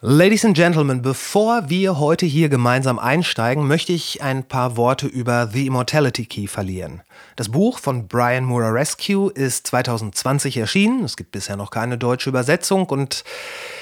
Ladies and Gentlemen, bevor wir heute hier gemeinsam einsteigen, möchte ich ein paar Worte über The Immortality Key verlieren. Das Buch von Brian Murarescu ist 2020 erschienen. Es gibt bisher noch keine deutsche Übersetzung und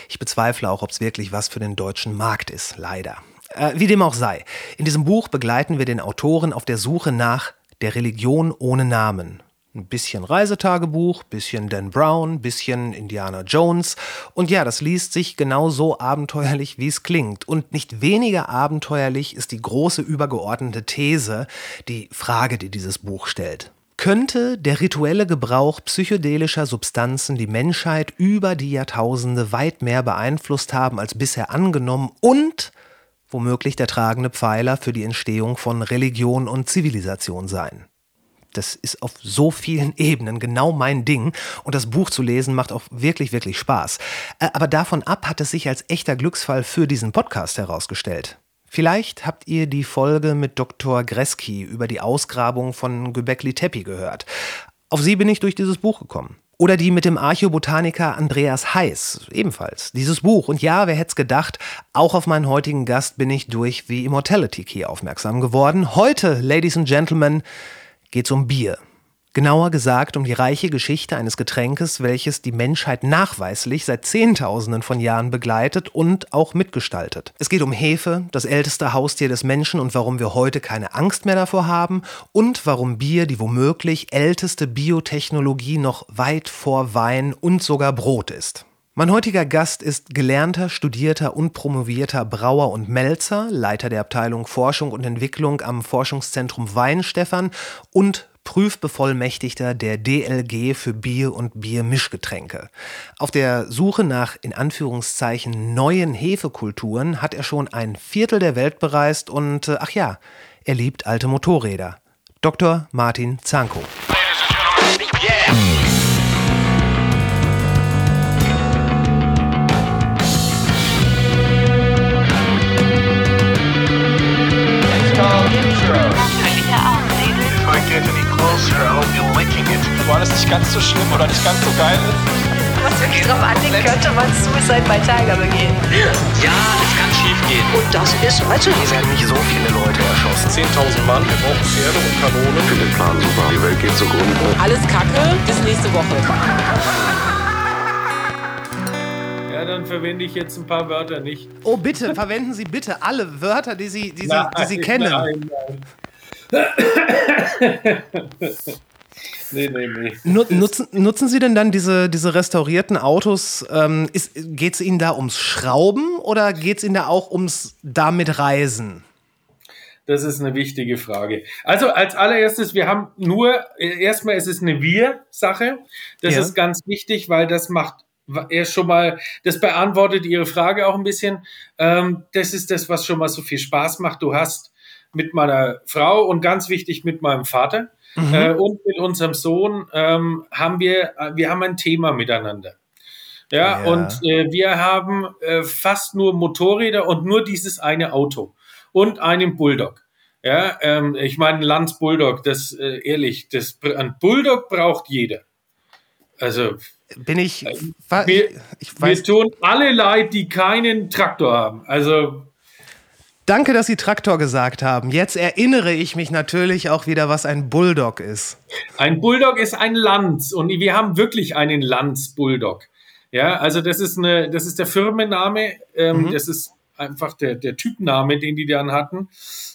ich bezweifle auch, ob es wirklich was für den deutschen Markt ist, leider. Äh, wie dem auch sei, in diesem Buch begleiten wir den Autoren auf der Suche nach der Religion ohne Namen ein bisschen Reisetagebuch, bisschen Dan Brown, bisschen Indiana Jones. Und ja, das liest sich genauso abenteuerlich, wie es klingt. Und nicht weniger abenteuerlich ist die große übergeordnete These, die Frage, die dieses Buch stellt. Könnte der rituelle Gebrauch psychedelischer Substanzen die Menschheit über die Jahrtausende weit mehr beeinflusst haben als bisher angenommen und womöglich der tragende Pfeiler für die Entstehung von Religion und Zivilisation sein? Das ist auf so vielen Ebenen genau mein Ding. Und das Buch zu lesen macht auch wirklich, wirklich Spaß. Äh, aber davon ab hat es sich als echter Glücksfall für diesen Podcast herausgestellt. Vielleicht habt ihr die Folge mit Dr. Greski über die Ausgrabung von Göbekli Tepe gehört. Auf sie bin ich durch dieses Buch gekommen. Oder die mit dem Archäobotaniker Andreas Heiß, ebenfalls. Dieses Buch. Und ja, wer hätte es gedacht, auch auf meinen heutigen Gast bin ich durch The Immortality Key aufmerksam geworden. Heute, Ladies and Gentlemen, geht es um Bier. Genauer gesagt um die reiche Geschichte eines Getränkes, welches die Menschheit nachweislich seit Zehntausenden von Jahren begleitet und auch mitgestaltet. Es geht um Hefe, das älteste Haustier des Menschen und warum wir heute keine Angst mehr davor haben und warum Bier die womöglich älteste Biotechnologie noch weit vor Wein und sogar Brot ist. Mein heutiger Gast ist gelernter, studierter und promovierter Brauer und Melzer, Leiter der Abteilung Forschung und Entwicklung am Forschungszentrum Weinstefan und Prüfbevollmächtigter der DLG für Bier und Biermischgetränke. Auf der Suche nach in Anführungszeichen neuen Hefekulturen hat er schon ein Viertel der Welt bereist und äh, ach ja, er liebt alte Motorräder. Dr. Martin Zanko. Yeah. War das nicht ganz so schlimm oder nicht ganz so geil. Was wirklich drauf anlegt, könnte man Suicide bei Tiger begehen. Ja, es kann schief gehen. Und das ist heute. Hier werden nicht so viele Leute erschossen. 10.000 Mann, wir brauchen Pferde und. Ich finde den Plan super. Die Welt geht zugrunde. Alles Kacke, bis nächste Woche. Ja, dann verwende ich jetzt ein paar Wörter nicht. Oh, bitte, verwenden Sie bitte alle Wörter, die Sie, die Sie, nein, die Sie kennen. Nein, nein. Nee, nee, nee. Nutzen, nutzen Sie denn dann diese, diese restaurierten Autos? Ähm, geht es Ihnen da ums Schrauben oder geht es Ihnen da auch ums damit Reisen? Das ist eine wichtige Frage. Also als allererstes, wir haben nur, erstmal ist es eine Wir-Sache. Das ja. ist ganz wichtig, weil das macht erst schon mal, das beantwortet Ihre Frage auch ein bisschen. Ähm, das ist das, was schon mal so viel Spaß macht. Du hast mit meiner Frau und ganz wichtig mit meinem Vater Mhm. Äh, und mit unserem Sohn ähm, haben wir, wir haben ein Thema miteinander. Ja, ja. und äh, wir haben äh, fast nur Motorräder und nur dieses eine Auto und einen Bulldog. Ja, ähm, ich meine, Lanz Bulldog, das äh, ehrlich, das, ein Bulldog braucht jeder. Also bin ich, äh, wir, ich weiß, wir tun alle leid, die keinen Traktor haben. Also Danke, dass Sie Traktor gesagt haben. Jetzt erinnere ich mich natürlich auch wieder, was ein Bulldog ist. Ein Bulldog ist ein Lanz und wir haben wirklich einen Lanz Bulldog. Ja, also das ist eine, das ist der Firmenname, ähm, mhm. das ist einfach der, der Typname, den die dann hatten.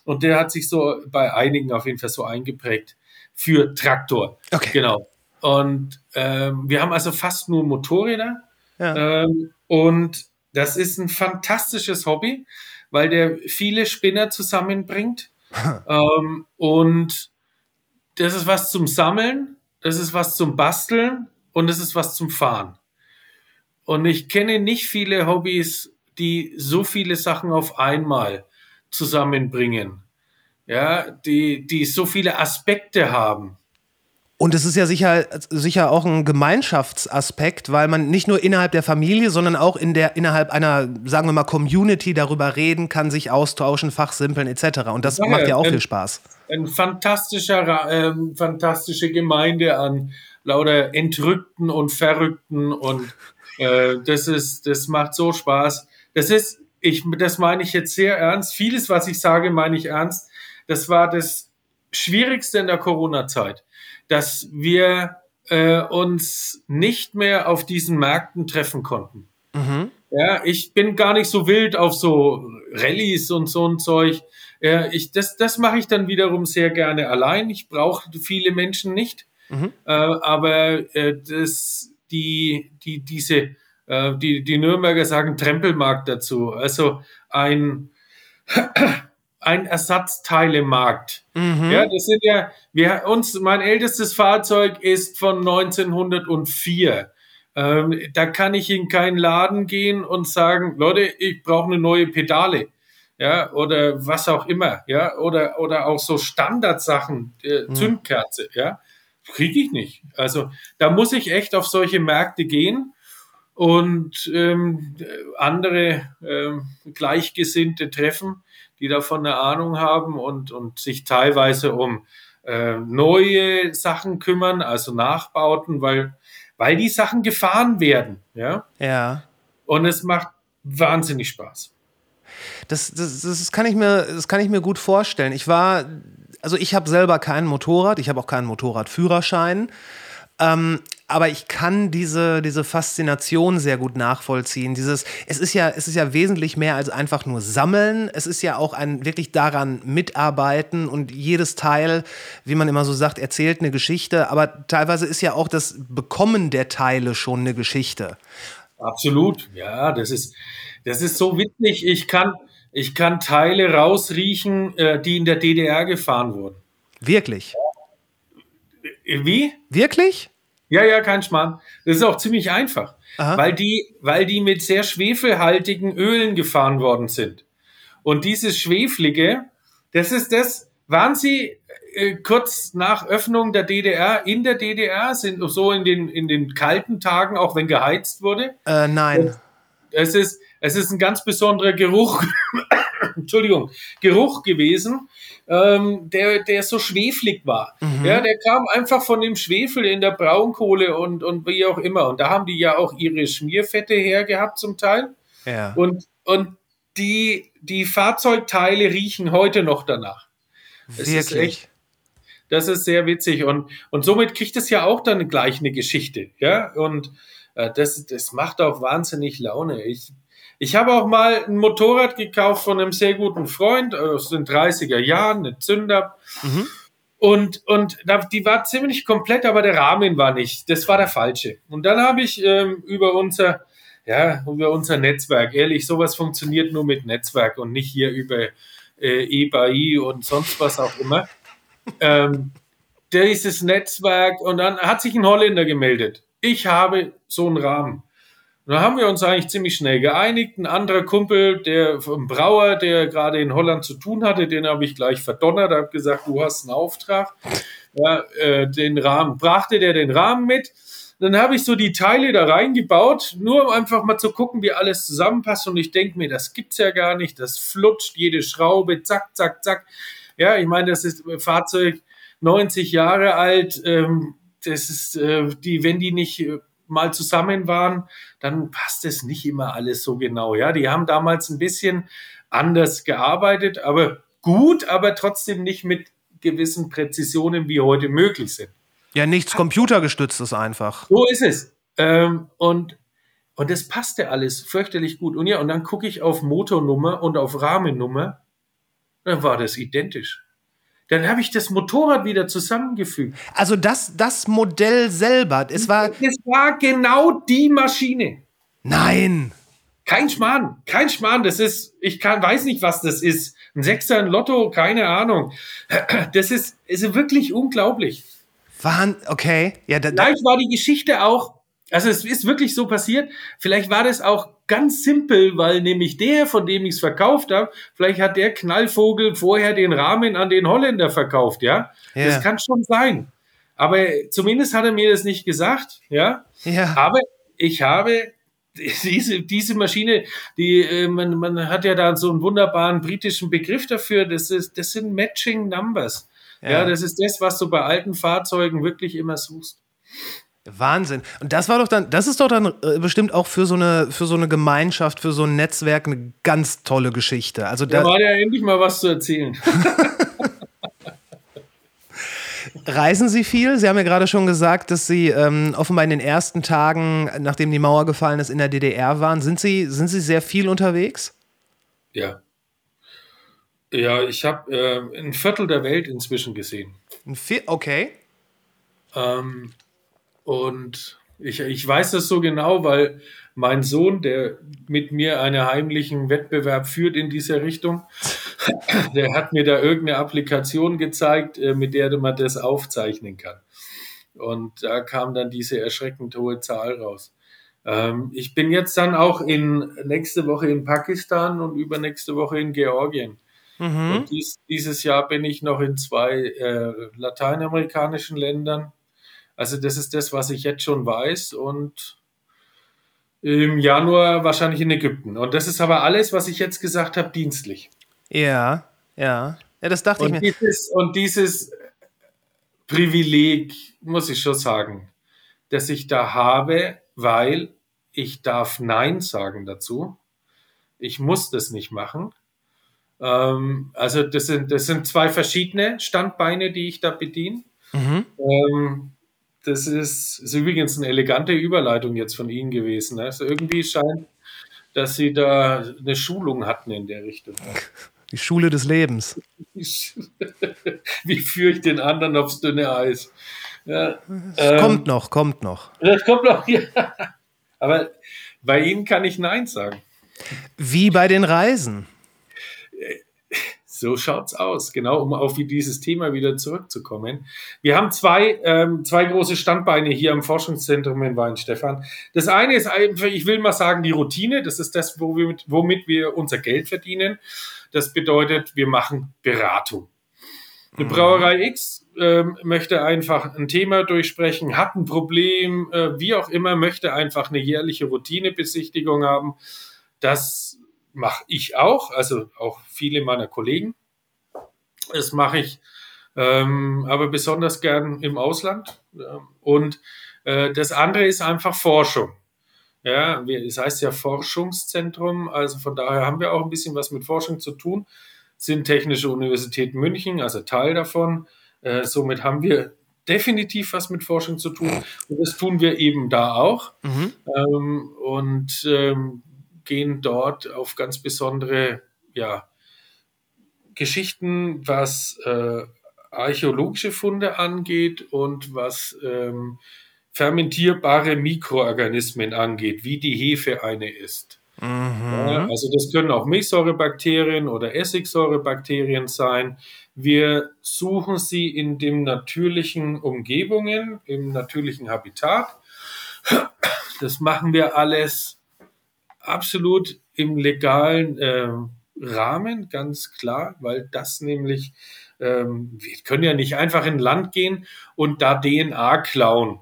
Und der hat sich so bei einigen auf jeden Fall so eingeprägt für Traktor. Okay. Genau. Und ähm, wir haben also fast nur Motorräder. Ja. Ähm, und das ist ein fantastisches Hobby weil der viele Spinner zusammenbringt. ähm, und das ist was zum Sammeln, das ist was zum Basteln und das ist was zum Fahren. Und ich kenne nicht viele Hobbys, die so viele Sachen auf einmal zusammenbringen. Ja, die, die so viele Aspekte haben. Und es ist ja sicher, sicher auch ein Gemeinschaftsaspekt, weil man nicht nur innerhalb der Familie, sondern auch in der, innerhalb einer, sagen wir mal, Community darüber reden kann, sich austauschen, fachsimpeln etc. Und das ja, macht ja auch ein, viel Spaß. Ein fantastischer, äh, fantastische Gemeinde an lauter Entrückten und Verrückten und äh, das ist, das macht so Spaß. das ist, ich, das meine ich jetzt sehr ernst. Vieles, was ich sage, meine ich ernst. Das war das Schwierigste in der Corona-Zeit, dass wir äh, uns nicht mehr auf diesen Märkten treffen konnten. Mhm. Ja, ich bin gar nicht so wild auf so Rallyes und so ein Zeug. Ja, ich, das das mache ich dann wiederum sehr gerne allein. Ich brauche viele Menschen nicht. Mhm. Äh, aber äh, das, die, die, diese, äh, die, die Nürnberger sagen Trempelmarkt dazu. Also ein, ein Ersatzteilemarkt. Mhm. Ja, das sind ja, wir, uns, mein ältestes Fahrzeug ist von 1904. Ähm, da kann ich in keinen Laden gehen und sagen, Leute, ich brauche eine neue Pedale. Ja, oder was auch immer, ja, oder, oder auch so Standardsachen, äh, Zündkerze, ja, kriege ich nicht. Also da muss ich echt auf solche Märkte gehen und ähm, andere ähm, Gleichgesinnte treffen, die davon eine Ahnung haben und, und sich teilweise um äh, neue Sachen kümmern, also Nachbauten, weil, weil die Sachen gefahren werden, ja. Ja. Und es macht wahnsinnig Spaß. Das, das, das, kann ich mir, das kann ich mir gut vorstellen. Ich war, also ich habe selber kein Motorrad, ich habe auch keinen Motorradführerschein. Ähm, aber ich kann diese, diese Faszination sehr gut nachvollziehen. Dieses, es ist ja, es ist ja wesentlich mehr als einfach nur sammeln. Es ist ja auch ein wirklich daran mitarbeiten und jedes Teil, wie man immer so sagt, erzählt eine Geschichte. Aber teilweise ist ja auch das Bekommen der Teile schon eine Geschichte. Absolut, ja, das ist, das ist so witzig. Ich kann, ich kann Teile rausriechen, äh, die in der DDR gefahren wurden. Wirklich? Wie? Wirklich? Ja, ja, kein Schmarrn. Das ist auch ziemlich einfach, Aha. weil die, weil die mit sehr schwefelhaltigen Ölen gefahren worden sind. Und dieses Schweflige, das ist das, waren sie äh, kurz nach Öffnung der DDR in der DDR, sind so in den, in den kalten Tagen, auch wenn geheizt wurde. Äh, nein. Es ist, es ist ein ganz besonderer Geruch, Entschuldigung, Geruch gewesen, ähm, der, der so schweflig war. Ja, der kam einfach von dem Schwefel in der Braunkohle und, und wie auch immer. Und da haben die ja auch ihre Schmierfette hergehabt zum Teil. Ja. Und, und die, die Fahrzeugteile riechen heute noch danach. Es ist Wirklich. echt, das ist sehr witzig. Und, und somit kriegt es ja auch dann gleich eine Geschichte. Ja, und äh, das, das macht auch wahnsinnig Laune. Ich, ich habe auch mal ein Motorrad gekauft von einem sehr guten Freund aus den 30er Jahren, eine Zünder. Und, und da, die war ziemlich komplett, aber der Rahmen war nicht. Das war der falsche. Und dann habe ich ähm, über unser, ja, über unser Netzwerk, ehrlich, sowas funktioniert nur mit Netzwerk und nicht hier über äh, eBay und sonst was auch immer. ähm, dieses Netzwerk und dann hat sich ein Holländer gemeldet. Ich habe so einen Rahmen. Und da haben wir uns eigentlich ziemlich schnell geeinigt. Ein anderer Kumpel, der vom Brauer, der gerade in Holland zu tun hatte, den habe ich gleich verdonnert, habe gesagt, du hast einen Auftrag. Ja, äh, den Rahmen brachte der den Rahmen mit. Dann habe ich so die Teile da reingebaut, nur um einfach mal zu gucken, wie alles zusammenpasst. Und ich denke mir, das gibt's ja gar nicht. Das flutscht jede Schraube, zack, zack, zack. Ja, ich meine, das ist ein Fahrzeug 90 Jahre alt. Ähm, das ist äh, die, wenn die nicht äh, mal zusammen waren, dann passt es nicht immer alles so genau. Ja, die haben damals ein bisschen anders gearbeitet, aber gut, aber trotzdem nicht mit gewissen Präzisionen, wie heute möglich sind. Ja, nichts computergestütztes einfach. So ist es. Ähm, und, und das passte alles fürchterlich gut. Und ja, und dann gucke ich auf Motornummer und auf Rahmennummer, dann war das identisch. Dann habe ich das Motorrad wieder zusammengefügt. Also das, das Modell selber, es war. Es war genau die Maschine. Nein! Kein Schmarrn, kein Schmarrn. Das ist, ich kann, weiß nicht, was das ist. Ein Sechser, ein Lotto, keine Ahnung. Das ist, ist wirklich unglaublich. Wahn, okay. Ja, da, da, Vielleicht war die Geschichte auch, also es ist wirklich so passiert, vielleicht war das auch ganz simpel, weil nämlich der, von dem ich es verkauft habe, vielleicht hat der Knallvogel vorher den Rahmen an den Holländer verkauft, ja? Ja. Das kann schon sein. Aber zumindest hat er mir das nicht gesagt, ja? ja. Aber ich habe diese, diese Maschine, die, äh, man, man hat ja da so einen wunderbaren britischen Begriff dafür, das, ist, das sind Matching Numbers. Ja. Ja. das ist das, was du bei alten Fahrzeugen wirklich immer suchst. Wahnsinn. Und das war doch dann, das ist doch dann äh, bestimmt auch für so eine, für so eine Gemeinschaft, für so ein Netzwerk eine ganz tolle Geschichte. Also Da da war ja endlich mal was zu erzählen. reisen Sie viel. Sie haben ja gerade schon gesagt, dass Sie ähm, offenbar in den ersten Tagen, nachdem die Mauer gefallen ist, in der DDR waren. Sind Sie, sind Sie sehr viel unterwegs? Ja. Ja, ich habe äh, ein Viertel der Welt inzwischen gesehen. Ein Vi- Okay. Ähm, und ich, ich weiß das so genau, weil mein Sohn, der mit mir einen heimlichen Wettbewerb führt in dieser Richtung, der hat mir da irgendeine Applikation gezeigt, äh, mit der man das aufzeichnen kann. Und da kam dann diese erschreckend hohe Zahl raus. Ähm, ich bin jetzt dann auch in nächste Woche in Pakistan und übernächste Woche in Georgien. Und dies, dieses Jahr bin ich noch in zwei äh, lateinamerikanischen Ländern. Also das ist das, was ich jetzt schon weiß. Und im Januar wahrscheinlich in Ägypten. Und das ist aber alles, was ich jetzt gesagt habe, dienstlich. Ja, ja. Ja, das dachte ich Und mir. dieses, und dieses Privileg, muss ich schon sagen, dass ich da habe, weil ich darf Nein sagen dazu. Ich muss das nicht machen. Ähm, also das sind, das sind zwei verschiedene Standbeine, die ich da bediene. Mhm. Ähm, das ist, ist übrigens eine elegante Überleitung jetzt von Ihnen gewesen. Ne? Also irgendwie scheint, dass Sie da eine Schulung hatten in der Richtung. Die Schule des Lebens. Wie führe ich den anderen aufs dünne Eis? Ja, kommt noch, kommt noch. Das kommt noch. Ja. Aber bei Ihnen kann ich Nein sagen. Wie bei den Reisen. So schaut's aus, genau, um auf dieses Thema wieder zurückzukommen. Wir haben zwei, ähm, zwei große Standbeine hier am Forschungszentrum in Weinstefan. Das eine ist einfach, ich will mal sagen, die Routine. Das ist das, wo wir mit, womit wir unser Geld verdienen. Das bedeutet, wir machen Beratung. Eine Brauerei X ähm, möchte einfach ein Thema durchsprechen, hat ein Problem, äh, wie auch immer, möchte einfach eine jährliche Routinebesichtigung haben. Das mache ich auch, also auch viele meiner Kollegen. Das mache ich ähm, aber besonders gern im Ausland. Ähm, Und äh, das andere ist einfach Forschung. Ja, wir, es heißt ja Forschungszentrum, also von daher haben wir auch ein bisschen was mit Forschung zu tun. Sind Technische Universität München, also Teil davon. Äh, somit haben wir definitiv was mit Forschung zu tun. Und das tun wir eben da auch. Ähm, und ähm, gehen dort auf ganz besondere ja, Geschichten, was äh, archäologische Funde angeht und was ähm, fermentierbare Mikroorganismen angeht, wie die Hefe eine ist. Ja, also das können auch Milchsäurebakterien oder Essigsäurebakterien sein. Wir suchen sie in den natürlichen Umgebungen, im natürlichen Habitat. Das machen wir alles absolut im legalen ähm, Rahmen, ganz klar, weil das nämlich, ähm, wir können ja nicht einfach in ein Land gehen und da DNA klauen.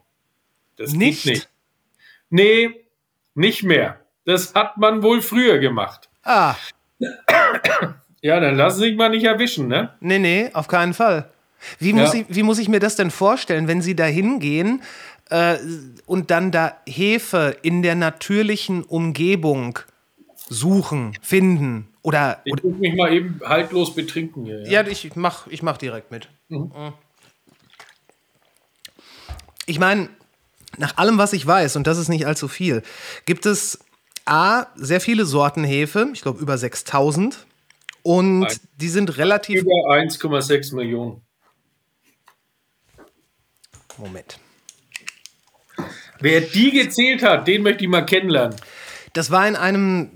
Das Nicht? geht nicht. Nee, nicht mehr. Das hat man wohl früher gemacht. Ah, Ja, dann lassen Sie sich mal nicht erwischen, ne? nee, nee, auf keinen Fall. Wie muss, Ja. ich, wie muss ich mir das denn vorstellen, wenn Sie da hingehen äh, und dann da Hefe in der natürlichen Umgebung suchen, finden? Oder, Ich muss mich mal eben haltlos betrinken hier. ja, ich mach, ich mach direkt mit. Ich meine, nach allem, was ich weiß, und das ist nicht allzu viel, gibt es A, sehr viele Sorten Hefe, ich glaube über 6000. Und Nein. die sind relativ. Über 1,6 Millionen. Moment. Wer die gezählt hat, den möchte ich mal kennenlernen. Das war in einem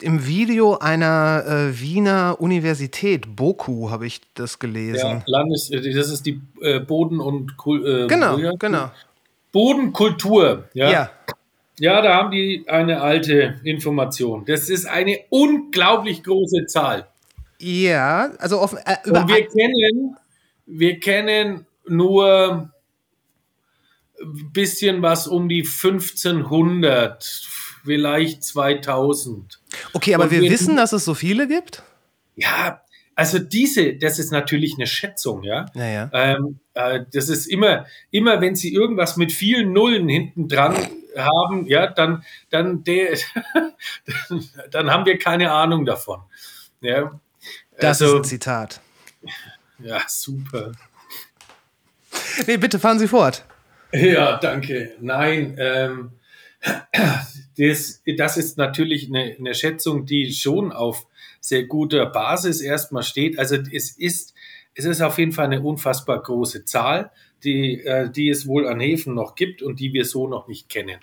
im Video einer äh, Wiener Universität, Boku, habe ich das Ja, gelesen. Landes, das ist die äh, Boden- und Kul äh, Genau, ja, genau. Bodenkultur. Ja. Ja. ja, da haben die eine alte Information. Das ist eine unglaublich große Zahl. Ja, also offen, äh, Und wir kennen, wir kennen nur bisschen was um die 1500, vielleicht 2000. Okay, aber wir wir- wissen, dass es so viele gibt? Ja, also diese, das ist natürlich eine Schätzung, ja. Naja. Ähm, äh, das ist immer, immer wenn Sie irgendwas mit vielen Nullen hinten dran haben, ja, dann, dann, der, dann haben wir keine Ahnung davon. Ja. Das Also- ist ein Zitat. Ja, super. Nee, bitte fahren Sie fort. Ja, danke. Nein, ähm, das, das ist natürlich eine, eine Schätzung, die schon auf sehr guter Basis erstmal steht. Also es ist, es ist auf jeden Fall eine unfassbar große Zahl, die, äh, die es wohl an Häfen noch gibt und die wir so noch nicht kennen.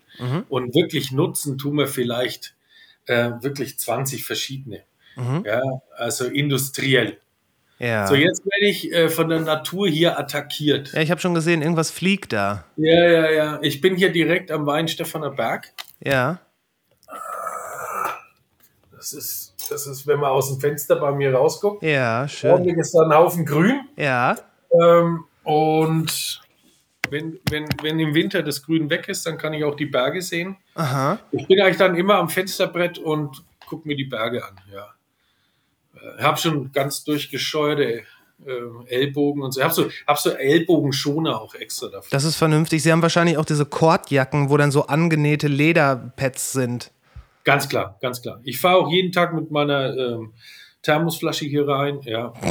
Und wirklich nutzen tun wir vielleicht äh, wirklich 20 verschiedene. Ja, also industriell. Ja. So, jetzt werde ich äh, von der Natur hier attackiert. ja, ich habe schon gesehen, irgendwas fliegt da. Ja, ja, ja. Ich bin hier direkt am Weinstephaner Berg. Ja. Das ist, das ist, wenn man aus dem Fenster bei mir rausguckt. Ja, schön. Ordentlich ist da ein Haufen Grün. Ja. Ähm, und wenn, wenn, wenn im Winter das Grün weg ist, dann kann ich auch die Berge sehen. Aha. Ich bin eigentlich dann immer am Fensterbrett und gucke mir die Berge an. Ja. Ich habe schon ganz durchgescheuerte äh, Ellbogen und so. Ich habe so, hab so Ellbogenschoner auch extra dafür. Das ist vernünftig. Sie haben wahrscheinlich auch diese Kordjacken, wo dann so angenähte Lederpads sind. Ganz klar, ganz klar. Ich fahre auch jeden Tag mit meiner ähm, Thermosflasche hier rein. Ja.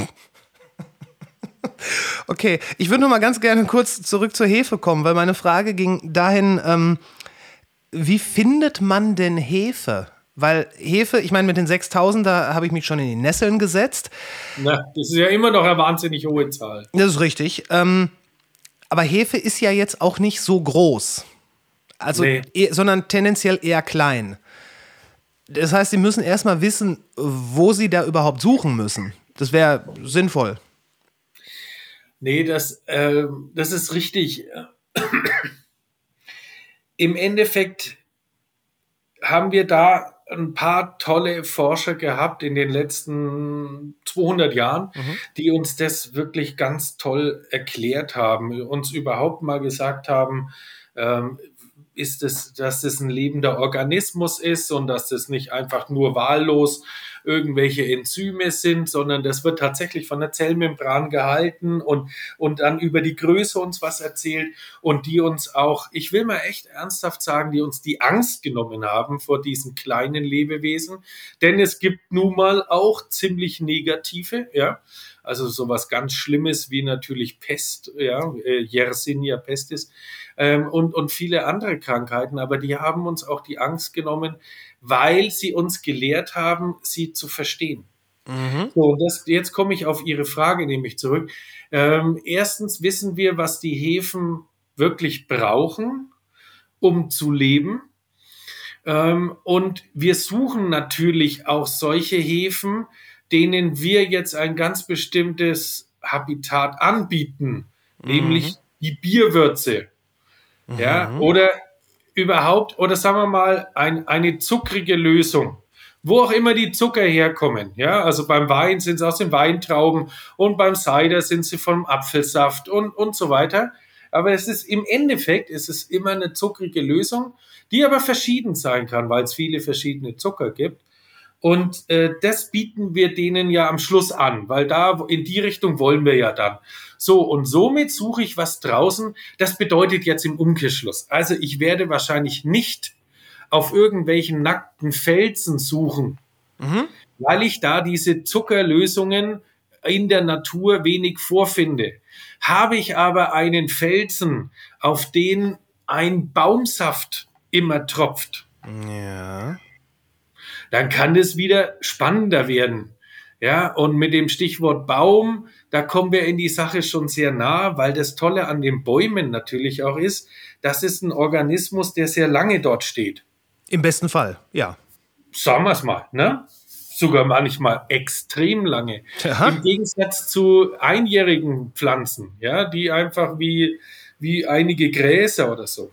Okay, ich würde noch mal ganz gerne kurz zurück zur Hefe kommen, weil meine Frage ging dahin, ähm, wie findet man denn Hefe? Weil Hefe, ich meine, mit den 6000, da habe ich mich schon in die Nesseln gesetzt. Na, das ist ja immer noch eine wahnsinnig hohe Zahl. Das ist richtig. Ähm, aber Hefe ist ja jetzt auch nicht so groß. Also, Nee. eh- sondern tendenziell eher klein. Das heißt, Sie müssen erstmal wissen, wo Sie da überhaupt suchen müssen. Das wäre sinnvoll. Nee, das, ähm, das ist richtig. Im Endeffekt haben wir da ein paar tolle Forscher gehabt in den letzten 200 Jahren, die uns das wirklich ganz toll erklärt haben, uns überhaupt mal gesagt haben, ähm, ist es, dass es ein lebender Organismus ist und dass das nicht einfach nur wahllos irgendwelche Enzyme sind, sondern das wird tatsächlich von der Zellmembran gehalten und, und dann über die Größe uns was erzählt und die uns auch, ich will mal echt ernsthaft sagen, die uns die Angst genommen haben vor diesen kleinen Lebewesen, denn es gibt nun mal auch ziemlich negative, ja, also sowas ganz Schlimmes wie natürlich Pest, ja, äh, Yersinia pestis ähm, und, und viele andere Krankheiten, aber die haben uns auch die Angst genommen, weil sie uns gelehrt haben, sie zu verstehen. So, und das, jetzt komme ich auf Ihre Frage nämlich zurück. Ähm, erstens wissen wir, was die Hefen wirklich brauchen, um zu leben. Ähm, und wir suchen natürlich auch solche Hefen, denen wir jetzt ein ganz bestimmtes Habitat anbieten, nämlich die Bierwürze. Ja, oder überhaupt, oder sagen wir mal, ein, eine zuckrige Lösung. Wo auch immer die Zucker herkommen. Ja, also beim Wein sind sie aus den Weintrauben und beim Cider sind sie vom Apfelsaft und, und so weiter. Aber es ist im Endeffekt, es ist immer eine zuckrige Lösung, die aber verschieden sein kann, weil es viele verschiedene Zucker gibt. Und äh, das bieten wir denen ja am Schluss an, weil da in die Richtung wollen wir ja dann. So, und somit suche ich was draußen. Das bedeutet jetzt im Umkehrschluss. Also ich werde wahrscheinlich nicht auf irgendwelchen nackten Felsen suchen, weil ich da diese Zuckerlösungen in der Natur wenig vorfinde. Habe ich aber einen Felsen, auf den ein Baumsaft immer tropft, Ja. Dann kann es wieder spannender werden. Ja, und mit dem Stichwort Baum, da kommen wir in die Sache schon sehr nah, weil das Tolle an den Bäumen natürlich auch ist, das ist ein Organismus, der sehr lange dort steht. Im besten Fall, ja. Sagen wir es mal, ne? Sogar manchmal extrem lange. Aha. Im Gegensatz zu einjährigen Pflanzen, ja, die einfach wie, wie einige Gräser oder so.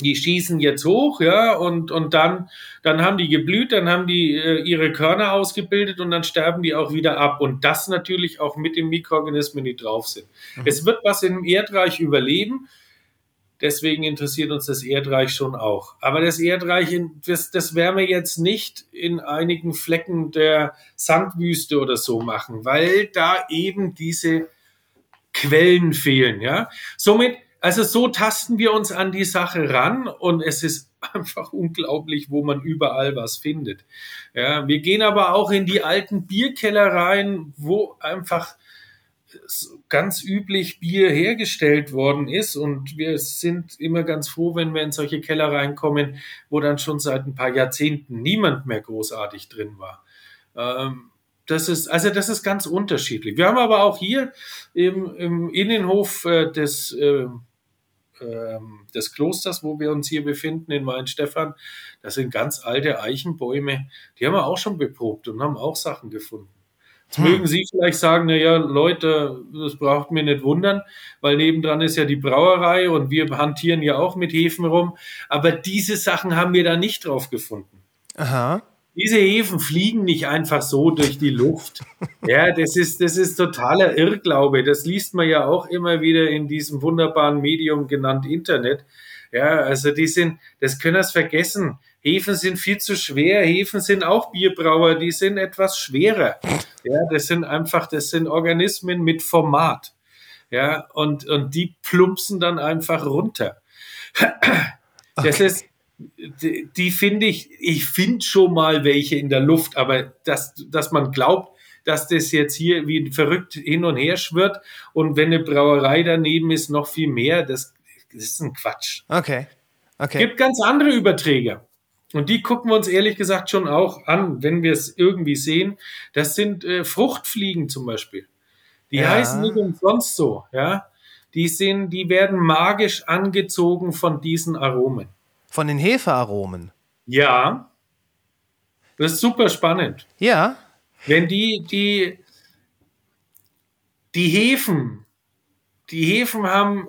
Die schießen jetzt hoch, ja, und, und dann, dann haben die geblüht, dann haben die äh, ihre Körner ausgebildet und dann sterben die auch wieder ab. Und das natürlich auch mit den Mikroorganismen, die drauf sind. Es wird was im Erdreich überleben. Deswegen interessiert uns das Erdreich schon auch. Aber das Erdreich, das, das werden wir jetzt nicht in einigen Flecken der Sandwüste oder so machen, weil da eben diese Quellen fehlen. Ja, somit, also so tasten wir uns an die Sache ran und es ist einfach unglaublich, wo man überall was findet. Ja, wir gehen aber auch in die alten Bierkellereien, wo einfach ganz üblich Bier hergestellt worden ist. Und wir sind immer ganz froh, wenn wir in solche Keller reinkommen, wo dann schon seit ein paar Jahrzehnten niemand mehr großartig drin war. Ähm, das ist, also das ist ganz unterschiedlich. Wir haben aber auch hier im, im Innenhof äh, des, äh, äh, des Klosters, wo wir uns hier befinden, in Weinstefan, das sind ganz alte Eichenbäume. Die haben wir auch schon beprobt und haben auch Sachen gefunden. Jetzt hm. mögen Sie vielleicht sagen, na ja, Leute, das braucht mir nicht wundern, weil nebendran ist ja die Brauerei und wir hantieren ja auch mit Hefen rum. Aber diese Sachen haben wir da nicht drauf gefunden. Aha. Diese Hefen fliegen nicht einfach so durch die Luft. Ja, das ist, das ist totaler Irrglaube. Das liest man ja auch immer wieder in diesem wunderbaren Medium genannt Internet. Ja, also die sind, das können wir vergessen. Hefen sind viel zu schwer. Hefen sind auch Bierbrauer, die sind etwas schwerer. Ja, das sind einfach, das sind Organismen mit Format. Ja, und, und die plumpsen dann einfach runter. Das ist, die, die finde ich, ich finde schon mal welche in der Luft, aber dass, dass man glaubt, dass das jetzt hier wie verrückt hin und her schwirrt und wenn eine Brauerei daneben ist, noch viel mehr, das, das ist ein Quatsch. Okay. Okay. Gibt ganz andere Überträger. Und die gucken wir uns ehrlich gesagt schon auch an, wenn wir es irgendwie sehen. Das sind äh, Fruchtfliegen zum Beispiel. Die ja. heißen nicht umsonst so, ja. Die sind, die werden magisch angezogen von diesen Aromen. Von den Hefearomen. Ja. Das ist super spannend. Ja. Wenn die, die, die Hefen, die Hefen haben,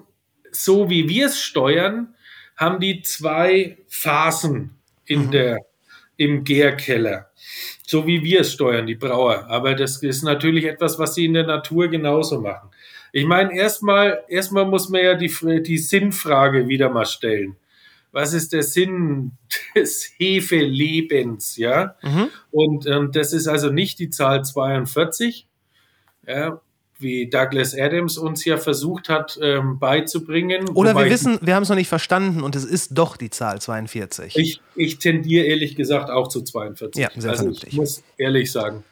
so wie wir es steuern, haben die zwei Phasen in mhm. der, im Gärkeller. So wie wir es steuern, die Brauer. Aber das ist natürlich etwas, was sie in der Natur genauso machen. Ich meine, erstmal, erstmal muss man ja die, die Sinnfrage wieder mal stellen. Was ist der Sinn des Hefelebens, ja? Mhm. Und ähm, das ist also nicht die Zahl 42, ja, wie Douglas Adams uns ja versucht hat ähm, beizubringen. Oder wir wissen, wir haben es noch nicht verstanden und es ist doch die Zahl 42. Ich, ich tendiere ehrlich gesagt auch zu 42. Ja, sehr also vernünftig. ich muss ehrlich sagen.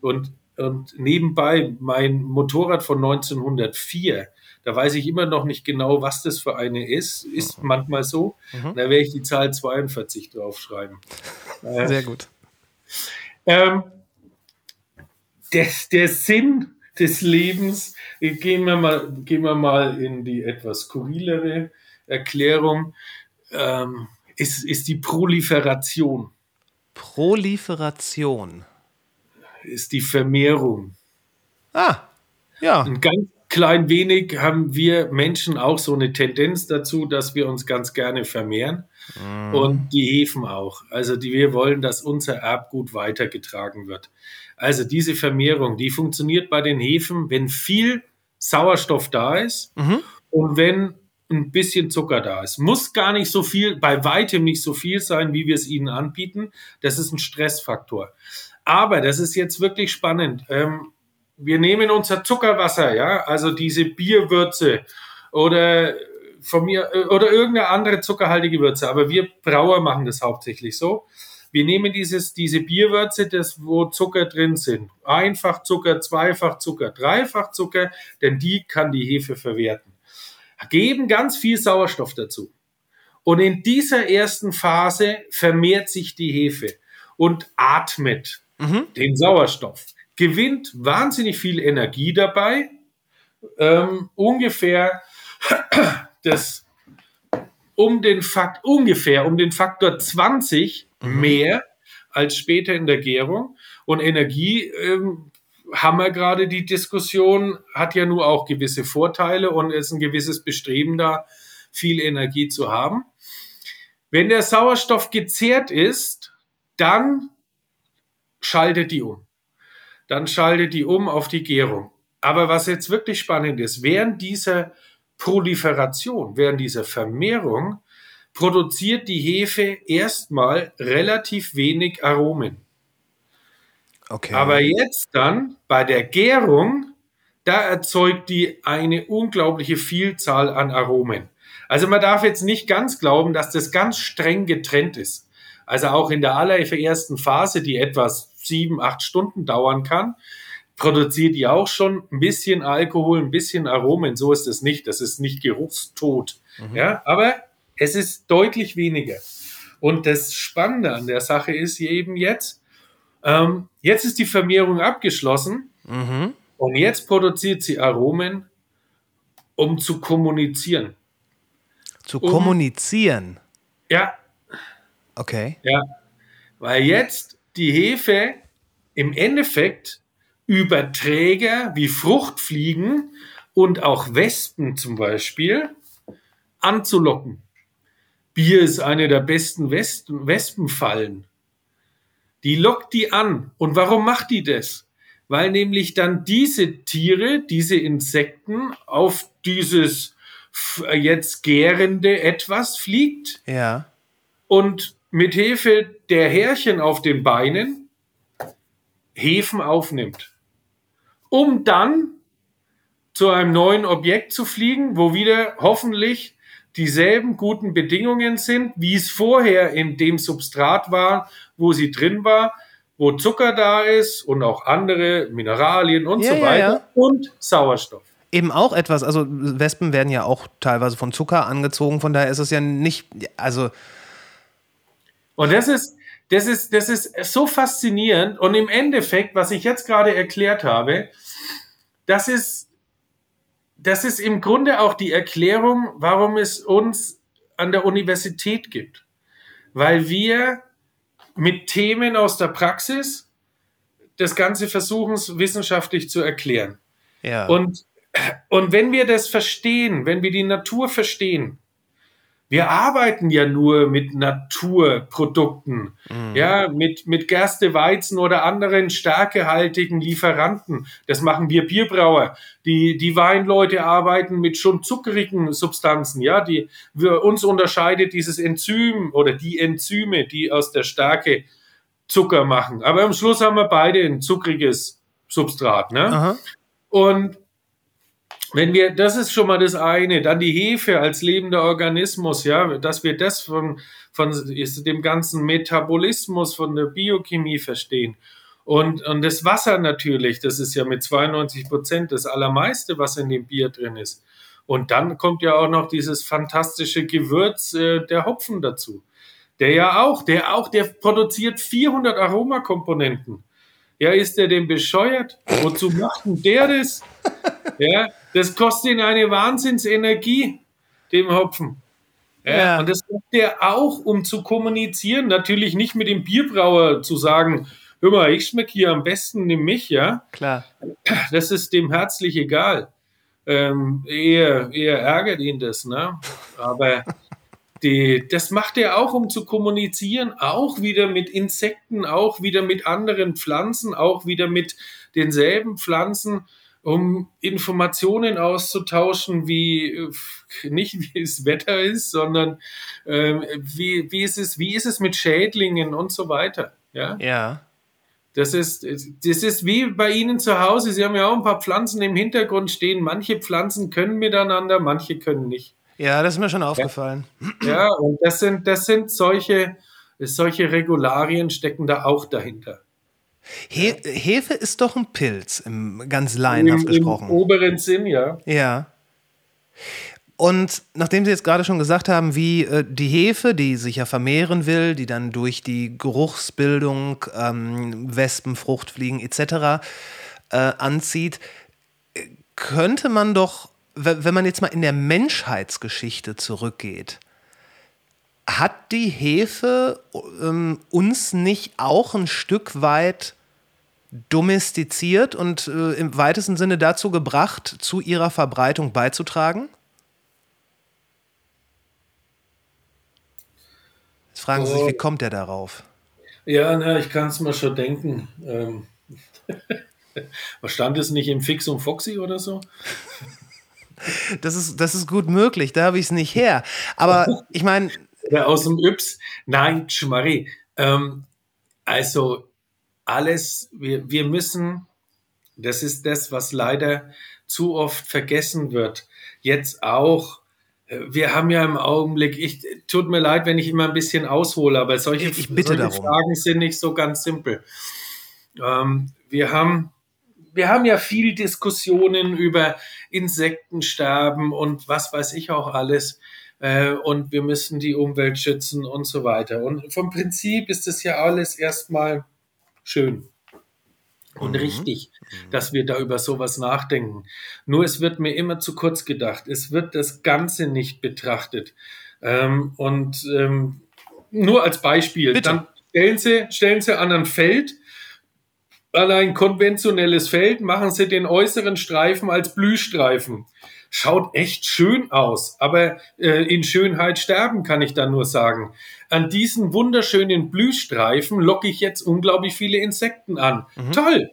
Und, und nebenbei mein Motorrad von 1904, da weiß ich immer noch nicht genau, was das für eine ist. Ist mhm. manchmal so. Mhm. Da werde ich die Zahl 42 draufschreiben. Sehr gut. Ähm, der, der Sinn des Lebens. Gehen wir mal, gehen wir mal in die etwas skurrilere Erklärung. Ähm, ist, ist die Proliferation. Proliferation. Ist die Vermehrung. Ah, ja. Ein ganz klein wenig haben wir Menschen auch so eine Tendenz dazu, dass wir uns ganz gerne vermehren. Mm. Und die Hefen auch. Also die, wir wollen, dass unser Erbgut weitergetragen wird. Also diese Vermehrung, die funktioniert bei den Hefen, wenn viel Sauerstoff da ist mhm. und wenn ein bisschen Zucker da ist. Muss gar nicht so viel, bei weitem nicht so viel sein, wie wir es ihnen anbieten. Das ist ein Stressfaktor. Aber das ist jetzt wirklich spannend. Ähm, wir nehmen unser Zuckerwasser, ja, also diese Bierwürze oder von mir oder irgendeine andere zuckerhaltige Würze, aber wir Brauer machen das hauptsächlich so. Wir nehmen dieses, diese Bierwürze, das, wo Zucker drin sind. Einfach Zucker, zweifach Zucker, dreifach Zucker, denn die kann die Hefe verwerten. Geben ganz viel Sauerstoff dazu. Und in dieser ersten Phase vermehrt sich die Hefe und atmet mhm. den Sauerstoff. Gewinnt wahnsinnig viel Energie dabei. Ähm, ungefähr das um den Fakt, ungefähr um den Faktor 20 mhm. mehr als später in der Gärung. Und Energie ähm, haben wir gerade die Diskussion, hat ja nur auch gewisse Vorteile und ist ein gewisses Bestreben da, viel Energie zu haben. Wenn der Sauerstoff gezehrt ist, dann schaltet die um. Dann schaltet die um auf die Gärung. Aber was jetzt wirklich spannend ist, während dieser Proliferation, während dieser Vermehrung, produziert die Hefe erstmal relativ wenig Aromen. Okay. Aber jetzt dann bei der Gärung, da erzeugt die eine unglaubliche Vielzahl an Aromen. Also man darf jetzt nicht ganz glauben, dass das ganz streng getrennt ist. Also auch in der allerersten Phase, die etwas sieben, acht Stunden dauern kann, produziert die auch schon ein bisschen Alkohol, ein bisschen Aromen. So ist es nicht. Das ist nicht geruchstot. Ja, aber es ist deutlich weniger. Und das Spannende an der Sache ist hier eben jetzt, ähm, jetzt ist die Vermehrung abgeschlossen Mhm. und jetzt produziert sie Aromen, um zu kommunizieren. Zu um- kommunizieren. Ja, Okay. ja, weil jetzt die Hefe im Endeffekt über Träger wie Fruchtfliegen und auch Wespen zum Beispiel anzulocken. Bier ist eine der besten Wespen, Wespenfallen. Die lockt die an. Und warum macht die das? Weil nämlich dann diese Tiere, diese Insekten auf dieses jetzt gärende etwas fliegt Ja. und mit Hilfe der Härchen auf den Beinen Hefen aufnimmt, um dann zu einem neuen Objekt zu fliegen, wo wieder hoffentlich dieselben guten Bedingungen sind, wie es vorher in dem Substrat war, wo sie drin war, wo Zucker da ist und auch andere Mineralien und Ja, so ja, weiter ja. und Sauerstoff. Eben auch etwas, also Wespen werden ja auch teilweise von Zucker angezogen, von daher ist es ja nicht, also Und das ist, das ist, das ist so faszinierend. Und im Endeffekt, was ich jetzt gerade erklärt habe, das ist, das ist im Grunde auch die Erklärung, warum es uns an der Universität gibt. Weil wir mit Themen aus der Praxis das Ganze versuchen, wissenschaftlich zu erklären. ja. Und, und wenn wir das verstehen, wenn wir die Natur verstehen, wir arbeiten ja nur mit Naturprodukten, ja, mit, mit Gerste, Weizen oder anderen stärkehaltigen Lieferanten. Das machen wir Bierbrauer. Die, die Weinleute arbeiten mit schon zuckrigen Substanzen, ja, die wir, uns unterscheidet dieses Enzym oder die Enzyme, die aus der Stärke Zucker machen. Aber am Schluss haben wir beide ein zuckriges Substrat, ne? Aha. Und wenn wir, das ist schon mal das eine, dann die Hefe als lebender Organismus, ja, dass wir das von, von ist dem ganzen Metabolismus, von der Biochemie verstehen. Und, und das Wasser natürlich, das ist ja mit 92 Prozent das allermeiste, was in dem Bier drin ist. Und dann kommt ja auch noch dieses fantastische Gewürz, äh, der Hopfen dazu. Der ja auch, der auch, der produziert 400 Aromakomponenten. Ja, ist der denn bescheuert? Wozu macht denn der das? Ja, das kostet ihn eine Wahnsinnsenergie, dem Hopfen. Ja, Ja. Und das macht der auch, um zu kommunizieren. Natürlich nicht mit dem Bierbrauer zu sagen, hör mal, ich schmecke hier am besten, nimm mich, ja. Klar. Das ist dem herzlich egal. Ähm, eher, eher ärgert ihn das, ne? Aber die, das macht er auch, um zu kommunizieren, auch wieder mit Insekten, auch wieder mit anderen Pflanzen, auch wieder mit denselben Pflanzen, um Informationen auszutauschen, wie äh, nicht wie es Wetter ist, sondern ähm, wie, wie, ist es, wie ist es mit Schädlingen und so weiter. Ja? Ja. Das ist, das ist wie bei Ihnen zu Hause. Sie haben ja auch ein paar Pflanzen im Hintergrund stehen. Manche Pflanzen können miteinander, manche können nicht. Ja, das ist mir schon aufgefallen. Ja, und das sind, das sind solche, solche Regularien stecken da auch dahinter. He Hefe ist doch ein Pilz, im, ganz Im, laienhaft Im gesprochen. oberen Sinn, ja. Ja. Und nachdem Sie jetzt gerade schon gesagt haben, wie äh, die Hefe, die sich ja vermehren will, die dann durch die Geruchsbildung ähm, Wespen, Fruchtfliegen etc. Äh, anzieht, könnte man doch, we- wenn man jetzt mal in der Menschheitsgeschichte zurückgeht, hat die Hefe ähm, uns nicht auch ein Stück weit domestiziert und äh, im weitesten Sinne dazu gebracht, zu ihrer Verbreitung beizutragen? Jetzt fragen Sie sich, wie kommt er darauf? Ja, na, ich kann es mir schon denken. Ähm, was stand es nicht im Fix und Foxy oder so? Das ist, das ist gut möglich, da habe ich es nicht her. Aber ich meine. Aus dem Yps. Nein, Schmarri. Ähm, also alles, wir, wir müssen, das ist das, was leider zu oft vergessen wird. Jetzt auch, wir haben ja im Augenblick, ich tut mir leid, wenn ich immer ein bisschen aushole, aber solche, ich bitte solche Fragen sind nicht so ganz simpel. Ähm, wir haben wir haben ja viel Diskussionen über Insektensterben und was weiß ich auch alles. Äh, und wir müssen die Umwelt schützen und so weiter. Und vom Prinzip ist es ja alles erstmal schön und mhm. richtig, dass wir da über sowas nachdenken. Nur es wird mir immer zu kurz gedacht. Es wird das Ganze nicht betrachtet. Ähm, und ähm, nur als Beispiel, Bitte. dann stellen Sie, stellen Sie an ein Feld, an ein konventionelles Feld, machen Sie den äußeren Streifen als Blühstreifen. Schaut echt schön aus, aber äh, in Schönheit sterben kann ich da nur sagen. An diesen wunderschönen Blühstreifen locke ich jetzt unglaublich viele Insekten an. Mhm. Toll!